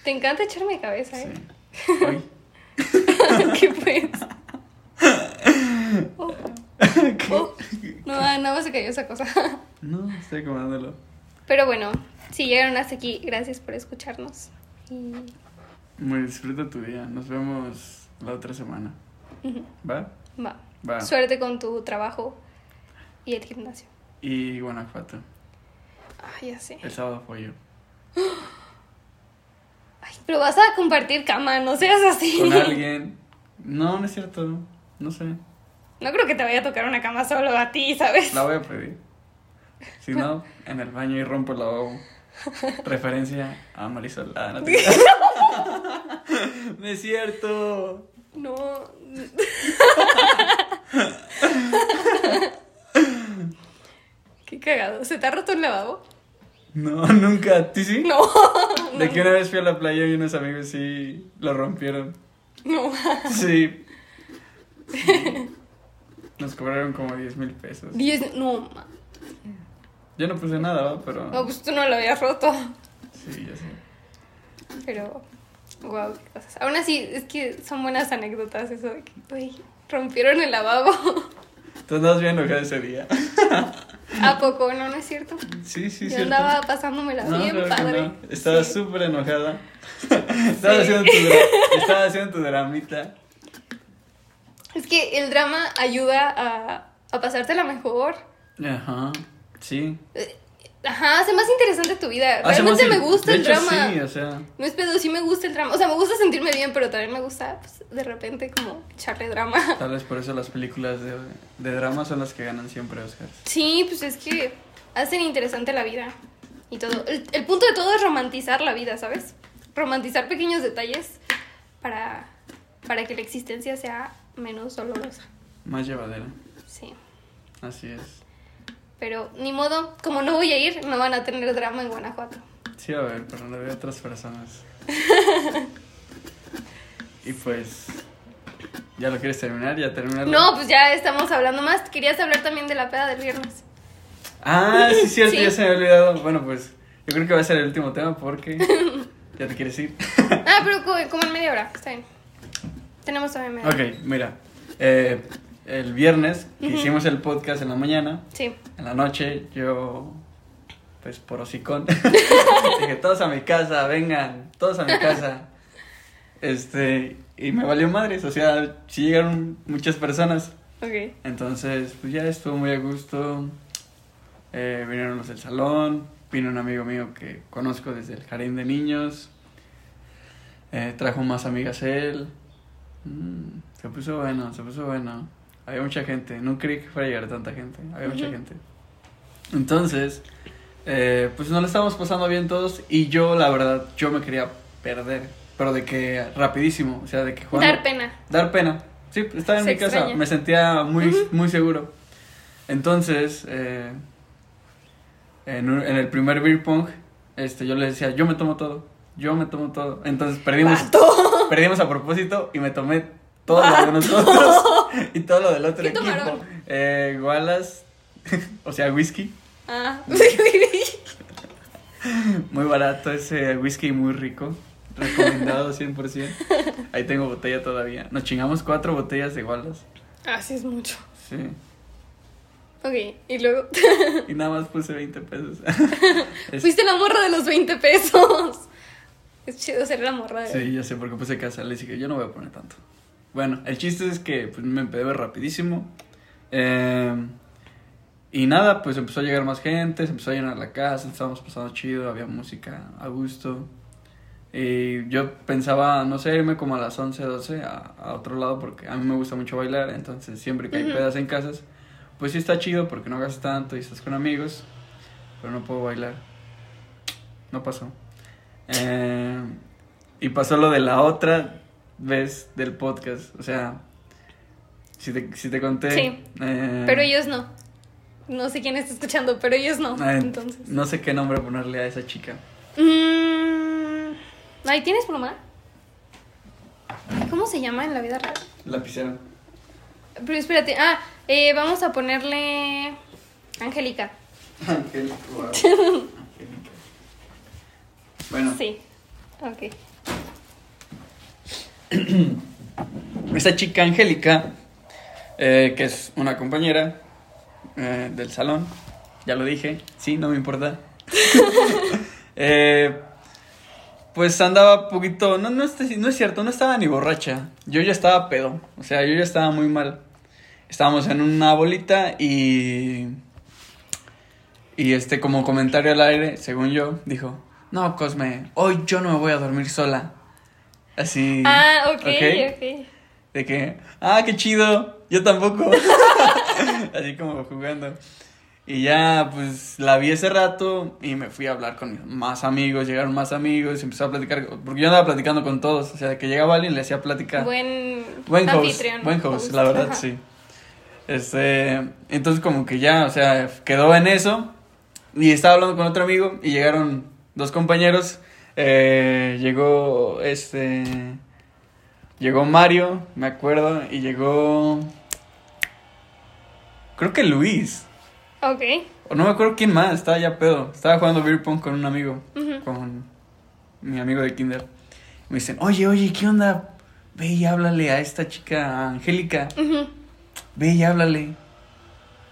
Te encanta echarme de cabeza, ¿eh? Sí. ¿Qué pues? Oh, oh. No, nada más se cayó esa cosa. No, estoy acomodándolo. Pero bueno, si llegaron hasta aquí, gracias por escucharnos. Muy disfruta tu día. Nos vemos la otra semana. ¿Va? va. Va. Suerte con tu trabajo y el gimnasio. Y Guanajuato. Ay, ya sé. El sábado pollo. Ay, pero vas a compartir cama, no seas así. Con alguien. No, no es cierto. No sé. No creo que te vaya a tocar una cama solo a ti, ¿sabes? La voy a pedir. Si no, en el baño y rompo el lavabo. Referencia a Marisol. Ah, no, te no es cierto. No. Qué cagado. ¿Se te ha roto el lavabo? No, nunca. ¿A ti sí? No. De que una vez fui a la playa y unos amigos sí lo rompieron. No. Sí. Sí. Nos cobraron como 10 mil pesos. Diez. No, ma. Yo no puse nada, ¿va? pero. No, pues tú no lo habías roto. Sí, ya sé. Pero. Wow, qué cosas. Aún así, es que son buenas anécdotas eso de que, uy, rompieron el lavabo. Tú andabas bien enojada ese día. ¿A poco? No, no es cierto. Sí, sí, Yo cierto. andaba pasándomela No, bien claro padre. no. Sí. súper enojada. estabas, Sí. haciendo tu estabas haciendo tu dramita. Es que el drama ayuda a, a pasártela mejor. Ajá. Sí. Eh, Ajá, hace más interesante tu vida. Hace Realmente me gusta de el hecho, drama. Sí, o sea. No es pedo, sí me gusta el drama. O sea, me gusta sentirme bien, pero también me gusta, pues, de repente, como echarle drama. Tal vez por eso las películas de, de drama son las que ganan siempre Oscars. Sí, pues es que hacen interesante la vida y todo. El, el punto de todo es romantizar la vida, ¿sabes? Romantizar pequeños detalles para, para que la existencia sea menos dolorosa. Más llevadera. Sí. Así es. Pero ni modo, como no voy a ir, no van a tener drama en Guanajuato. Sí, a ver, pero no de otras personas. y pues. ¿Ya lo quieres terminar? ¿Ya terminarlo? No, pues ya estamos hablando más. Querías hablar también de la peda del viernes. Ah, sí, cierto, Sí. ya se me había olvidado. Bueno, pues yo creo que va a ser el último tema porque. ¿Ya te quieres ir? Ah, pero co- como en media hora, está bien. Tenemos todavía media hora. ok, mira. eh, el viernes que hicimos el podcast en la mañana, Sí. en la noche, yo. Pues por hocicón. dije, todos a mi casa, vengan, todos a mi casa. Este. Y me valió madres, o sea, sí llegaron muchas personas. Ok. Entonces, pues ya estuvo muy a gusto. Eh, vinieron los del salón. Vino un amigo mío que conozco desde el jardín de niños. Eh, trajo más amigas él. Mm, se puso bueno, se puso bueno. Había mucha gente. No creí que fuera a llegar tanta gente. Había mucha gente. Entonces, eh, pues nos lo estábamos pasando bien todos. Y yo, la verdad, yo me quería perder, pero de que rapidísimo, o sea, de que jugando... Dar pena. Dar pena. Sí, estaba en Se mi casa, extraña. me sentía muy, muy seguro. Entonces, eh, en, en el primer beer pong, este, yo le decía, yo me tomo todo, yo me tomo todo. Entonces perdimos, Vato. perdimos a propósito y me tomé todo lo de nosotros y todo lo del otro ¿Qué equipo. Eh, Wallace, o sea, whisky, Ah. muy barato ese whisky muy rico. Recomendado 100%. Ahí tengo botella todavía. Nos chingamos cuatro botellas de Wallace. Así es mucho. Sí. Ok, y luego. Y nada más puse 20 pesos. Es- Fuiste la morra de los 20 pesos. Es chido ser la morra de. Sí, ya sé, porque puse casa. Le dije que yo no voy a poner tanto. Bueno, el chiste es que pues, me empedé rapidísimo. Eh, y nada, pues empezó a llegar más gente, se empezó a llenar la casa, estábamos pasando chido, había música a gusto. Y yo pensaba, no sé, irme como a las 11, 12 a, a otro lado porque a mí me gusta mucho bailar, entonces siempre que hay pedas en casas, pues sí está chido porque no gastas tanto y estás con amigos, pero no puedo bailar. No pasó. Eh, y pasó lo de la otra vez del podcast, o sea, si te, si te conté... Sí, eh, Pero ellos no. No sé quién está escuchando, pero ellos no. eh, Entonces. No sé qué nombre ponerle a esa chica. Mm, Ahí tienes pluma. ¿Cómo se llama en la vida real? Lapicero. Pero espérate, ah, eh, vamos a ponerle Angélica. Angélica. wow. Angélica. Bueno, Sí. Ok. esta chica Angélica, eh, que es una compañera eh, del salón, ya lo dije, sí, no me importa. Eh, pues andaba poquito, no, no, es, no es cierto, no estaba ni borracha, yo ya estaba pedo, o sea, yo ya estaba muy mal. Estábamos en una bolita y... Y este, como comentario al aire, según yo, dijo, no, Cosme, hoy yo no me voy a dormir sola. Así. Ah, ok, ok. De que, ah, qué chido, yo tampoco. Así como jugando. Y ya, pues, la vi ese rato y me fui a hablar con más amigos, llegaron más amigos, empezó a platicar, porque yo andaba platicando con todos, o sea, que llegaba alguien le hacía plática. Buen, Buen host, anfitrión. buen host, la verdad, Ajá. sí. Este, entonces como que ya, o sea, quedó en eso y estaba hablando con otro amigo y llegaron dos compañeros, eh, llegó este, llegó Mario, me acuerdo, y llegó, creo que Luis, Ok. o no me acuerdo quién más, estaba ya pedo, estaba jugando beer pong con un amigo, con mi amigo de kinder. Me dicen, oye, oye, ¿qué onda? Ve y háblale a esta chica, a Angélica. Ve y háblale.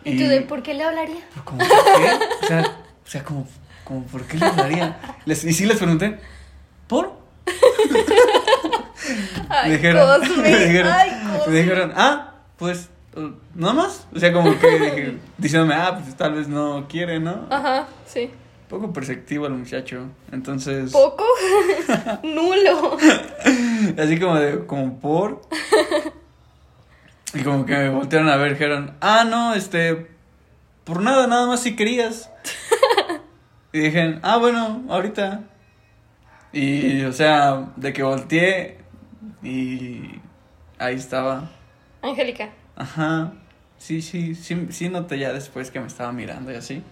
¿Y tú de por qué le hablaría? como, ¿por qué? O sea, o sea como, como, ¿por qué le hablaría? Les, y sí les pregunté, ¿por? Ay, me dijeron, Cosme. me dijeron, Ay, me dijeron, ah, pues, uh, nada más. O sea, como que diciéndome, ah, pues tal vez no quiere, ¿no? Ajá, sí. Poco perceptivo el muchacho. Entonces, ¿Poco? Nulo. así como de, como por. Y como que me voltearon a ver, dijeron, ah, no, este, por nada, nada más si querías. Y dije, ah, bueno, ahorita. Y, o sea, de que volteé y ahí estaba. Angélica. Ajá. Sí, sí, sí, sí noté ya después que me estaba mirando y así.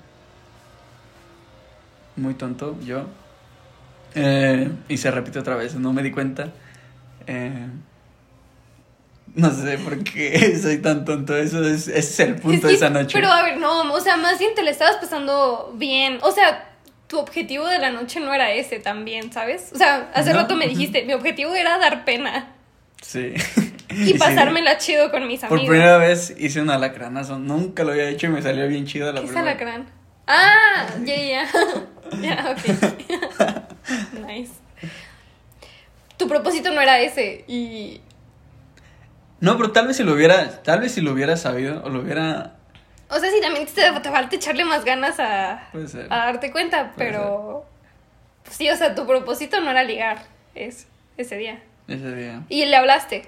Muy tonto, yo. Eh, y se repite otra vez, no me di cuenta. Eh, no sé por qué soy tan tonto, eso es, es el punto Es de esa noche. Pero a ver, no, o sea, más bien te la estabas pasando bien. O sea, tu objetivo de la noche no era ese también, ¿sabes? O sea, hace No, rato me dijiste, mi objetivo era dar pena Sí. y sí, pasármela chido con mis Por amigos. primera vez hice un alacranazo, nunca lo había hecho y me salió bien chido la ¿Qué es primera. alacrán? Ah, ya, ya. Ya, ok. nice. Tu propósito no era ese y... No, pero tal vez si lo hubiera, tal vez si lo hubiera sabido o lo hubiera, O sea, sí, también te, te falta echarle más ganas a, a darte cuenta, Puede pero... pues sí, o sea, tu propósito no era ligar es, ese día. Ese día. Y le hablaste.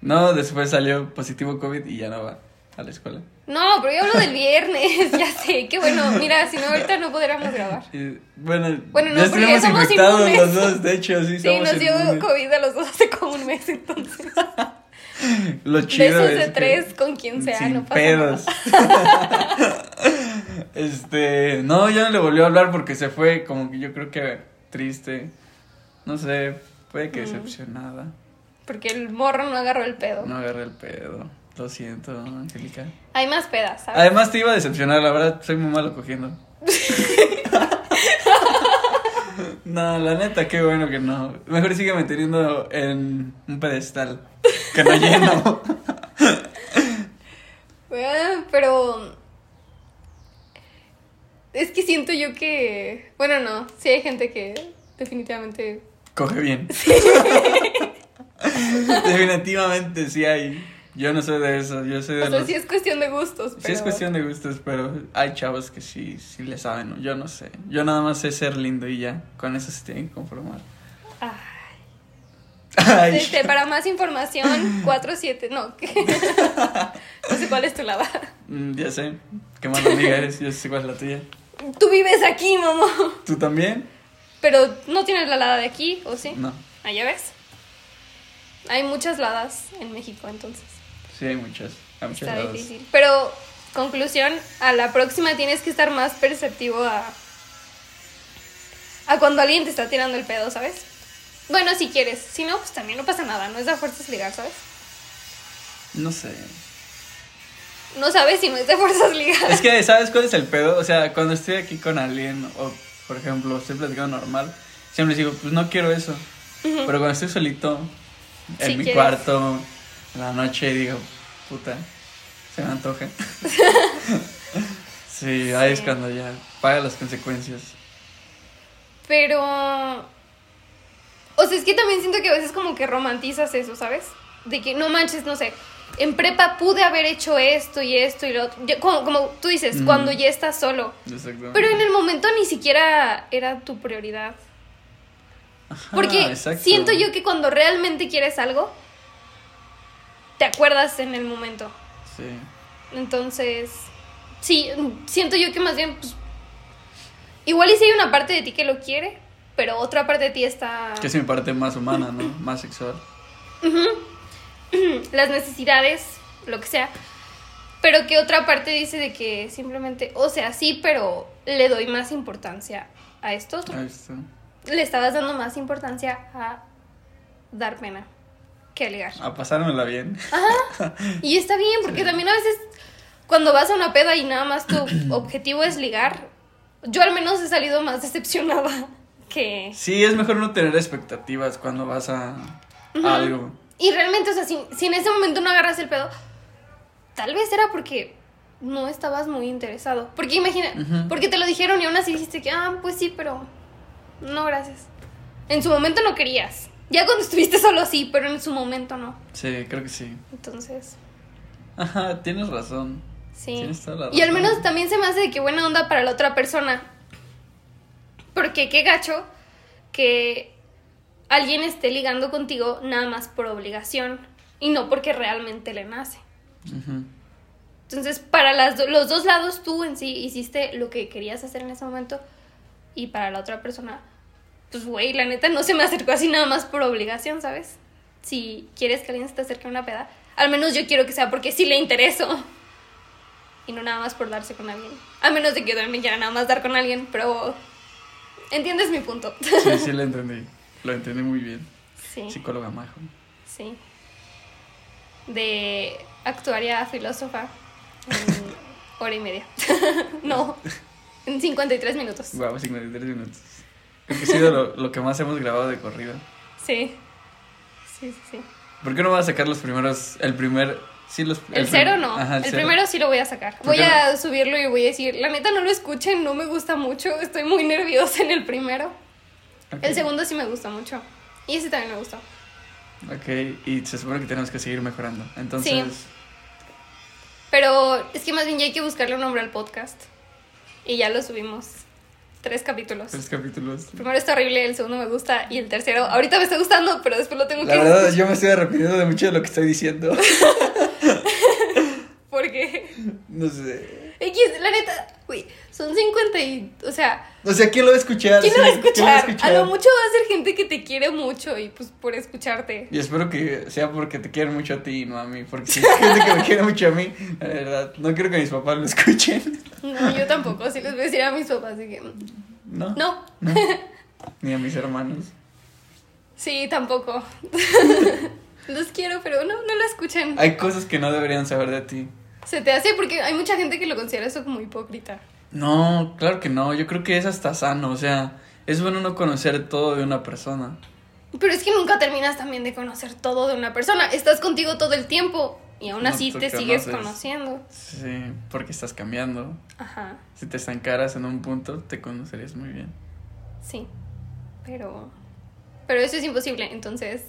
No, después salió positivo COVID y ya no va. a la escuela. No, pero yo hablo del viernes, ya sé, qué bueno. Mira, si no, ahorita no podríamos grabar. Y, bueno, Bueno, no, ya porque somos infectados inmunes. los dos, de hecho, sí, Sí, somos nos dio inmunes. COVID a los dos hace como un mes, entonces. Lo chido Besos es de que- tres con quien sea, sin no pasa pedos. este, no, ya no le volvió a hablar porque se fue como que yo creo que triste. No sé, puede que Mm. decepcionada. Porque el morro no agarró el pedo. No agarré el pedo. Lo siento, Angélica. Hay más pedas, ¿sabes? Además te iba a decepcionar, la verdad, soy muy malo cogiendo. no, la neta, qué bueno que no. Mejor sigue teniendo en un pedestal que no lleno. Bueno, pero. Es que siento yo que. Bueno, no. Sí hay gente que definitivamente. Coge bien. Definitivamente sí hay. Yo no soy de eso, yo soy de O sea, los... sí es cuestión de gustos. Sí Pero... es cuestión de gustos, pero hay chavos que sí, sí le saben, ¿no? yo no sé. Yo nada más sé ser lindo y ya, con eso se tienen que conformar. Ay. Ay, Este, para más información, 47. No, ¿qué? no sé cuál es tu lava. mm, ya sé, qué mala amiga eres, yo sé cuál es la tuya. Tú vives aquí, mamá. ¿Tú también? Pero no tienes la lada de aquí, ¿o sí? No, Ah, ya ves. Hay muchas ladas en México, entonces. Sí hay muchas, hay muchas Está lados. difícil. Pero, conclusión, a la próxima tienes que estar más perceptivo a. a cuando alguien te está tirando el pedo, ¿sabes? Bueno, si quieres. Si no, pues también no pasa nada. No es de fuerzas ligar, ¿sabes? No sé. No sabes si no es de fuerzas ligar. Es que, ¿sabes cuál es el pedo? O sea, cuando estoy aquí con alguien, o por ejemplo, estoy platicando normal, siempre les digo, pues no quiero eso. Ujú. Pero cuando estoy solito, en mi quieres. cuarto, en la noche, digo, puta, se me antoja. sí, ahí es cuando ya paga las consecuencias. Pero. O sea, es que también siento que a veces como que romantizas eso, ¿sabes? De que no manches, no sé. En prepa pude haber hecho esto y esto y lo otro. Yo- como, como tú dices, Ujú. cuando ya estás solo. Pero en el momento ni siquiera era tu prioridad. Ajá, Porque exacto. siento yo que cuando realmente quieres algo, te acuerdas en el momento. Sí. Entonces, sí, siento yo que más bien, pues, igual y si hay una parte de ti que lo quiere, pero otra parte de ti está... Que es mi parte más humana, ¿no? Más sexual. las necesidades, lo que sea. Pero que otra parte dice de que simplemente, o sea, sí, pero le doy más importancia a esto. Ahí está. Le estabas dando más importancia a dar pena que ligar. A pasármela bien. Y está bien, porque Sí. también a veces cuando vas a una peda y nada más tu objetivo es ligar, yo al menos he salido más decepcionada que... Sí, es mejor no tener expectativas cuando vas a, a algo. Y realmente, o sea, si, si en ese momento no agarras el pedo, tal vez era porque no estabas muy interesado. Porque imagina, porque te lo dijeron y aún así dijiste que, ah, pues sí, pero no, gracias. En su momento no querías. Ya cuando estuviste solo sí, pero en su momento no. Sí, creo que sí. Entonces, Ajá, tienes razón. sí. Tienes toda la Y al menos también se me hace de que buena onda para la otra persona. Porque qué gacho que alguien esté ligando contigo nada más por obligación y no porque realmente le nace. Entonces, para las do- los dos lados, tú en sí hiciste lo que querías hacer en ese momento. Y para la otra persona, pues, güey, la neta no se me acercó así nada más por obligación, ¿sabes? Si quieres que alguien se te acerque a una peda, al menos yo quiero que sea porque sí le intereso. Y no nada más por darse con alguien. A menos de que yo también quiera nada más dar con alguien, pero. ¿Entiendes mi punto? Sí, sí, lo entendí. Lo entendí muy bien. Sí. Psicóloga majo. Sí. De actuaria filósofa en hora y media. no, en 53 minutos. Guau, 53 minutos. Ha sido lo, lo que más hemos grabado de corrido. Sí. Sí, sí, sí. ¿Por qué no vas a sacar los primeros, el primer, sí, los... El, prim- cero no. Ajá, el cero. primero sí lo voy a sacar. ¿Por Voy a subirlo y voy a decir, la neta no lo escuchen, no me gusta mucho, estoy muy nerviosa en el primero. El segundo sí me gusta mucho. Y ese también me gustó. Ok, y se supone que tenemos que seguir mejorando. Entonces, Sí. Pero es que más bien ya hay que buscarle un nombre al podcast. Y ya lo subimos. Tres capítulos. tres capítulos. El primero está horrible, el segundo me gusta y el tercero ahorita me está gustando, pero después lo tengo La que verdad, yo me estoy arrepintiendo de mucho de lo que estoy diciendo. ¿Por qué? No sé. X, la neta, güey, son 50 y, o sea, O sea, ¿quién lo va a escuchar? ¿quién lo va a Sí, ¿quién escuchar? A lo mucho va a ser gente que te quiere mucho y pues por escucharte. Y espero que sea porque te quieren mucho a ti y no a mí. Porque si es gente que me quiere mucho a mí, la verdad, no quiero que mis papás lo escuchen. No, yo tampoco, así les voy a decir a mis papás, así que, No. no, Ni a mis hermanos. sí, tampoco. Los quiero, pero no, no lo escuchen. Hay cosas que no deberían saber de ti. Se te hace porque hay mucha gente que lo considera eso como hipócrita. No, claro que no. Yo creo que es hasta sano. O sea, es bueno no conocer todo de una persona. Pero es que nunca terminas también de conocer todo de una persona. Estás contigo todo el tiempo y aún No así te sigues conociendo. Sí, porque estás cambiando. Ajá, Si te estancaras en un punto, te conocerías muy bien. sí. Pero. Pero eso es imposible, entonces.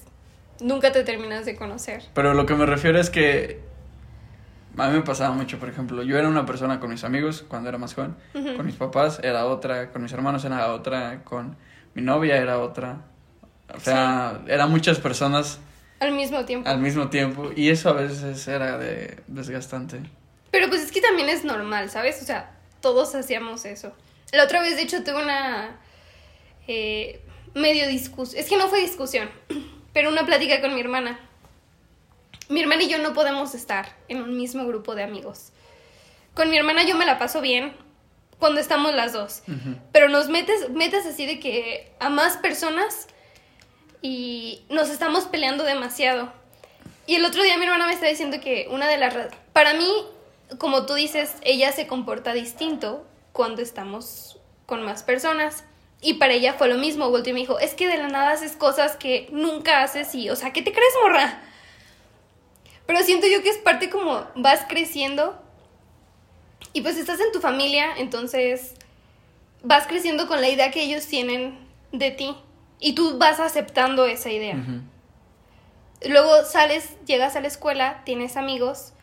Nunca te terminas de conocer. Pero lo que me refiero es que a mí me pasaba mucho, por ejemplo, yo era una persona con mis amigos cuando era más joven, con mis papás era otra, con mis hermanos era otra, con mi novia era otra. O sea, eran muchas personas Al mismo tiempo. al mismo tiempo y eso a veces era de desgastante. Pero pues es que también es normal, ¿sabes? O sea, todos hacíamos eso. La otra vez, de hecho, tuve una eh, medio discusión. Es que no fue discusión, pero una plática con mi hermana. Mi hermana y yo no podemos estar en un mismo grupo de amigos. Con mi hermana yo me la paso bien cuando estamos las dos. Pero nos metes, metes así de que a más personas y nos estamos peleando demasiado. Y el otro día mi hermana me está diciendo que una de las... ra- Para mí, como tú dices, ella se comporta distinto cuando estamos con más personas. Y para ella fue lo mismo. Volteó y me dijo, es que de la nada haces cosas que nunca haces y, o sea, ¿qué te crees, morra? Pero siento yo que es parte como vas creciendo y pues estás en tu familia, entonces vas creciendo con la idea que ellos tienen de ti y tú vas aceptando esa idea. Luego sales, llegas a la escuela, tienes amigos,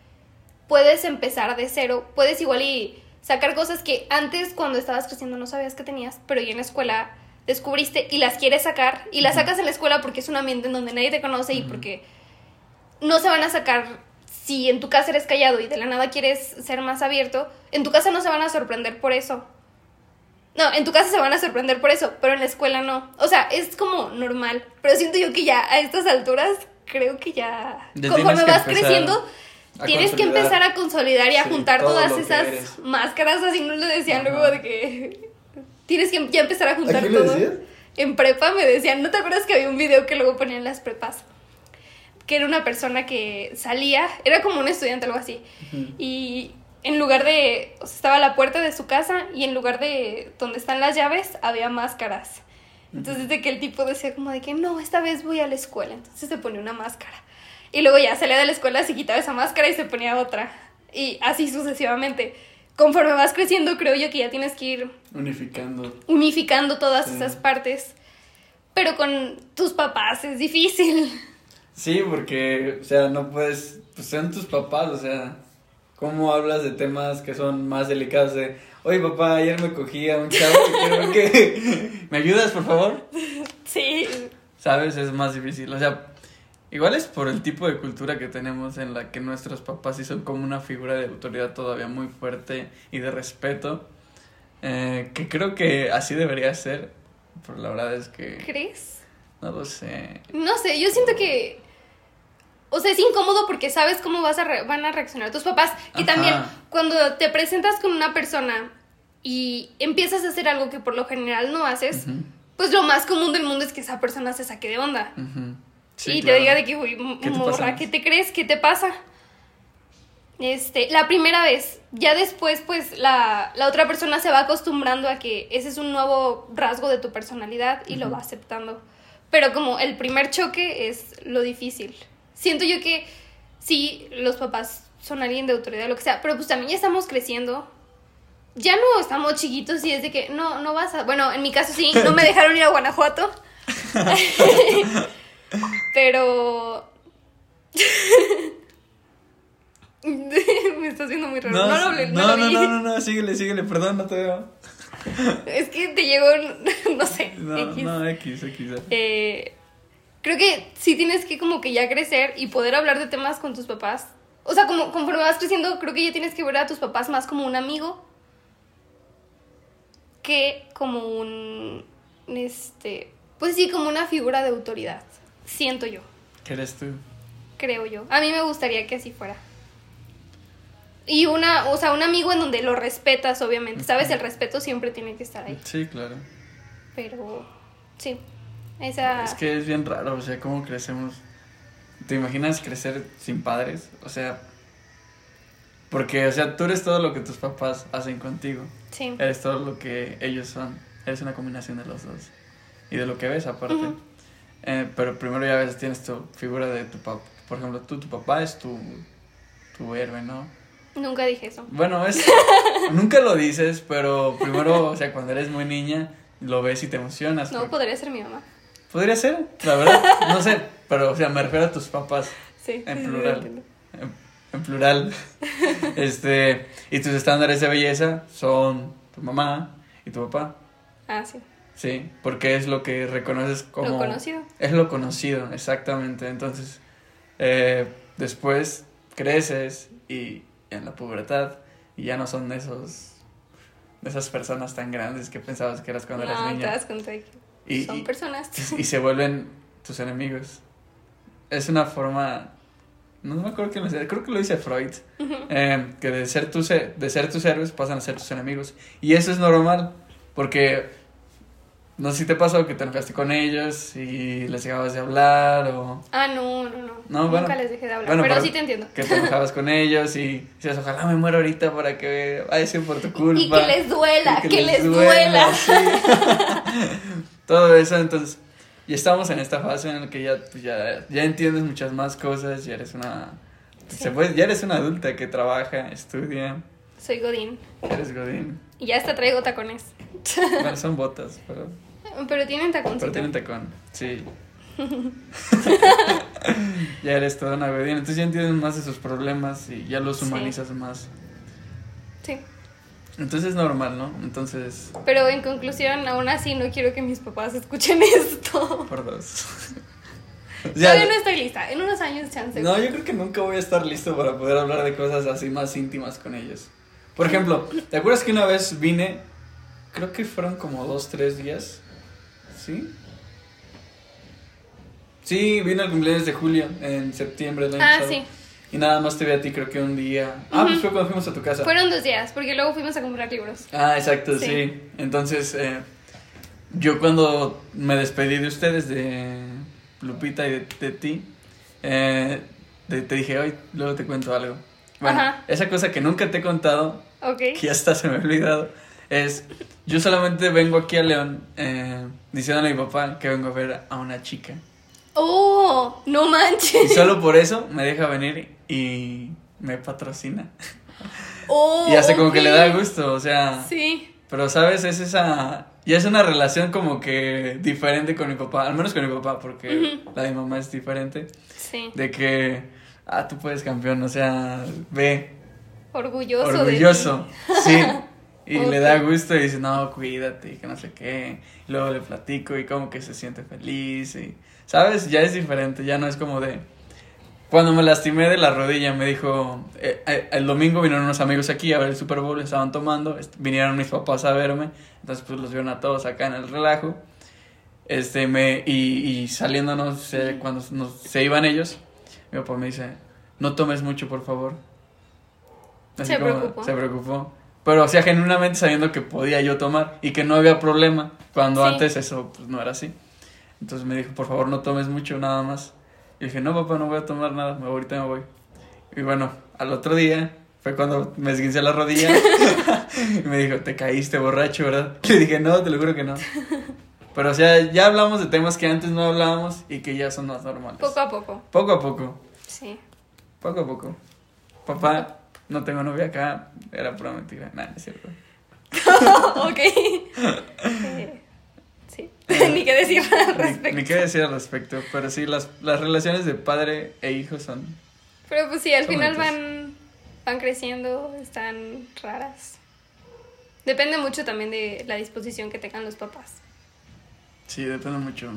puedes empezar de cero, puedes igual y sacar cosas que antes cuando estabas creciendo no sabías que tenías, pero ya en la escuela descubriste y las quieres sacar y las sacas en la escuela porque es un ambiente en donde nadie te conoce y porque no se van a sacar si en tu casa eres callado y de la nada quieres ser más abierto, en tu casa no se van a sorprender por eso. No, en tu casa se van a sorprender por eso, pero en la escuela no. O sea, es como normal. Pero siento yo que ya a estas alturas creo que ya... Ya conforme tienes que vas empezar creciendo, a tienes que consolidar. empezar a consolidar y a Sí, juntar todas esas eres. máscaras, así no lo decían Ajá. luego de que tienes que ya empezar a juntar le todo. decías? En prepa me decían, ¿no te acuerdas que había un video que luego ponían en las prepas? Que era una persona que salía, era como un estudiante, algo así. Y en lugar de, o sea, estaba la puerta de su casa y en lugar de donde están las llaves había máscaras. Entonces de que el tipo decía como de que no, esta vez voy a la escuela, entonces se ponía una máscara. Y luego ya salía de la escuela, se quitaba esa máscara y se ponía otra. Y así sucesivamente. Conforme vas creciendo, creo yo que ya tienes que ir Unificando. unificando todas Sí. esas partes. Pero con tus papás es difícil. Sí, porque, o sea, no puedes, pues sean tus papás, o sea, ¿cómo hablas de temas que son más delicados? De, oye papá, ayer me cogí a un chavo y quiero que... ¿Me ayudas, por favor? Sí. ¿Sabes? Es más difícil, o sea, igual es por el tipo de cultura que tenemos en la que nuestros papás sí son como una figura de autoridad todavía muy fuerte y de respeto, eh, que creo que así debería ser, pero la verdad es que ¿Crees? No lo sé. No sé, yo siento que. O sea, es incómodo porque sabes cómo vas a re- van a reaccionar tus papás. Que Ajá. también, cuando te presentas con una persona y empiezas a hacer algo que por lo general no haces, pues lo más común del mundo es que esa persona se saque de onda. Sí, y claro. te diga de que, uy, m- ¿Qué te morra? ¿qué te crees? ¿Qué te pasa? Este, la primera vez, ya después, pues, la, la otra persona se va acostumbrando a que ese es un nuevo rasgo de tu personalidad y lo va aceptando. Pero como el primer choque es lo difícil. Siento yo que sí, los papás son alguien de autoridad, lo que sea, pero pues también ya estamos creciendo. Ya no estamos chiquitos y es de que no, no vas a... Bueno, en mi caso sí, no me dejaron ir a Guanajuato. Pero. Me estás viendo muy raro. No, lo hablé, no, no, no, no, no, no, síguele, síguele, perdón, no te veo. Es que te llegó, no sé, No, X. no, X, X. eh. Creo que sí tienes que como que ya crecer y poder hablar de temas con tus papás O sea, como conforme vas creciendo, creo que ya tienes que ver a tus papás más como un amigo que como un. Este. Pues sí, como una figura de autoridad. Siento yo. ¿Qué eres tú? Creo yo. A mí me gustaría que así fuera. Y una, o sea, un amigo en donde lo respetas, obviamente. Sabes, el respeto siempre tiene que estar ahí. Sí, claro. Pero, sí. Esa. Es que es bien raro, o sea, cómo crecemos. ¿Te imaginas crecer sin padres? O sea, porque, o sea, tú eres todo lo que tus papás hacen contigo. Sí. Eres todo lo que ellos son. Eres una combinación de los dos. Y de lo que ves aparte. Ujú. Eh, pero primero ya a veces tienes tu figura de tu papá. Por ejemplo, tú, tu papá es tu, tu héroe, ¿no? Nunca dije eso. Bueno, es... nunca lo dices, pero primero, o sea, cuando eres muy niña, lo ves y te emocionas. No, porque- podría ser mi mamá. Podría ser, la verdad. No sé, pero, o sea, me refiero a tus papás. Sí. En plural. en plural. Este, y tus estándares de belleza son tu mamá y tu papá. Ah, sí. Sí, porque es lo que reconoces como... Lo conocido. Es lo conocido, exactamente. Entonces, eh, después creces y en la pubertad y ya no son de esos... De esas personas tan grandes que pensabas que eras cuando eras no, te niña. das cuenta de que Y, son y- personas. y se vuelven tus enemigos. Es una forma, no me acuerdo quién lo decía, creo que lo dice Freud, eh, que de ser, tus, de ser tus héroes pasan a ser tus enemigos. Y eso es normal, porque no sé si te pasó que te enojaste con ellos y les dejabas de hablar o Ah, no, no, no. No, Nunca bueno. les dejé de hablar. Bueno, pero, pero- sí te entiendo. que te enojabas con ellos y decías, ojalá me muera ahorita para que vaya a ser por tu culpa. Y que les duela, Y que, les duela. sí. Todo eso, entonces, ya estamos en esta fase en la que ya, pues, ya, ya entiendes muchas más cosas, ya eres una... Sí. Se puede, ya eres una adulta que trabaja, estudia, Soy Godín. eres godín. Y ya hasta traigo tacones. Bueno, son botas, pero, Pero tienen taconcito. pero tienen tacón, sí. ya eres toda una godín, entonces ya entiendes más de sus problemas y ya los Sí. humanizas más. Sí. Entonces es normal, ¿no? Entonces, Pero en conclusión, aún así no quiero que mis papás escuchen esto. por dos. Todavía no estoy lista. En unos años, chance. No, yo creo que nunca voy a estar listo para poder hablar de cosas así más íntimas con ellos. Por ejemplo, ¿te acuerdas que una vez vine? Creo que fueron como dos, tres días. ¿Sí? Sí, vine al cumpleaños de Julio en septiembre del año Ah, pasado. sí. Y nada más te vi a ti, creo que un día. Ah, pues fue cuando fuimos a tu casa. Fueron dos días, porque luego fuimos a comprar libros. Ah, exacto, sí. Sí. Entonces, eh, yo cuando me despedí de ustedes, de Lupita y de, de ti, eh, te, te dije, hoy luego te cuento algo. Bueno, Ajá. esa cosa que nunca te he contado, Ok. que ya hasta se me ha olvidado, es, yo solamente vengo aquí a León eh, diciéndole a mi papá que vengo a ver a una chica. ¡Oh! ¡No Y manches! solo por eso me deja venir y me patrocina. ¡Oh! Y hace como que le da gusto, o sea... Sí. Pero, ¿sabes? Es esa... Ya es una relación como que diferente con mi papá, al menos con mi papá, porque la de mi mamá es diferente. Sí. De que, ah, tú puedes campeón, o sea, ve, Orgulloso. orgulloso, sí. Y le da gusto y dice, no, cuídate, que no sé qué. Y luego le platico y como que se siente feliz y, ¿sabes? Ya es diferente, ya no es como de... Cuando me lastimé de la rodilla, me dijo, eh, eh, el domingo vinieron unos amigos aquí a ver el Super Bowl, estaban tomando, est- vinieron mis papás a verme, entonces pues los vieron a todos acá en el relajo. Este, me, y, y saliéndonos, eh, cuando nos, se iban ellos, mi papá me dice, no tomes mucho, por favor. Se preocupó. Se preocupó. Pero, o sea, genuinamente sabiendo que podía yo tomar y que no había problema, cuando Sí. antes eso pues, no era así. Entonces me dijo, por favor, no tomes mucho, nada más. Y dije, no, papá, no voy a tomar nada, ahorita me voy. Y bueno, al otro día fue cuando me esguincé la rodilla y me dijo, te caíste borracho, ¿verdad? Le dije, no, te lo juro que no. Pero, o sea, ya hablamos de temas que antes no hablábamos y que ya son más normales. Poco a poco. Poco a poco, Sí. poco a poco. Papá, no tengo novia acá, era pura mentira. Nada, no es cierto. ok. Eh, sí. Ni qué decir al respecto. ni qué decir al respecto, pero sí, las, las relaciones de padre e hijo son... Pero pues sí, al final van, van creciendo, están raras. Depende mucho también de la disposición que tengan los papás. Sí, depende mucho.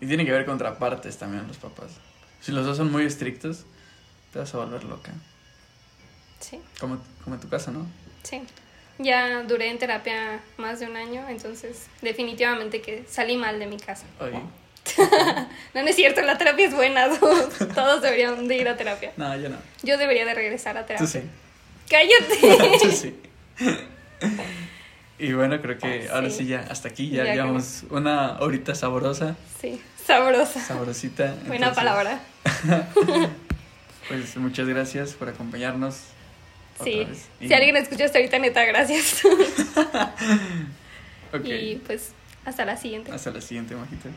Y tiene que ver contrapartes también los papás. Si los dos son muy estrictos, te vas a volver loca. Sí, Como, como en tu caso, ¿no? sí. Ya duré en terapia más de un año, entonces definitivamente que salí mal de mi casa. Oye. No, no es cierto, la terapia es buena, todos, deberían de ir a terapia. No, yo no. Yo debería de regresar a terapia. Tú sí. ¡Cállate! Tú sí. Y bueno, creo que ahora Sí. sí ya, hasta aquí ya, Ya llevamos una horita sabrosa, Sí, sabrosa. sabrosita. Buena Entonces, palabra. Pues muchas gracias por acompañarnos. Sí. Y- Si alguien escucha hasta ahorita, neta, gracias. Y pues, hasta la siguiente. Hasta la siguiente, Majita.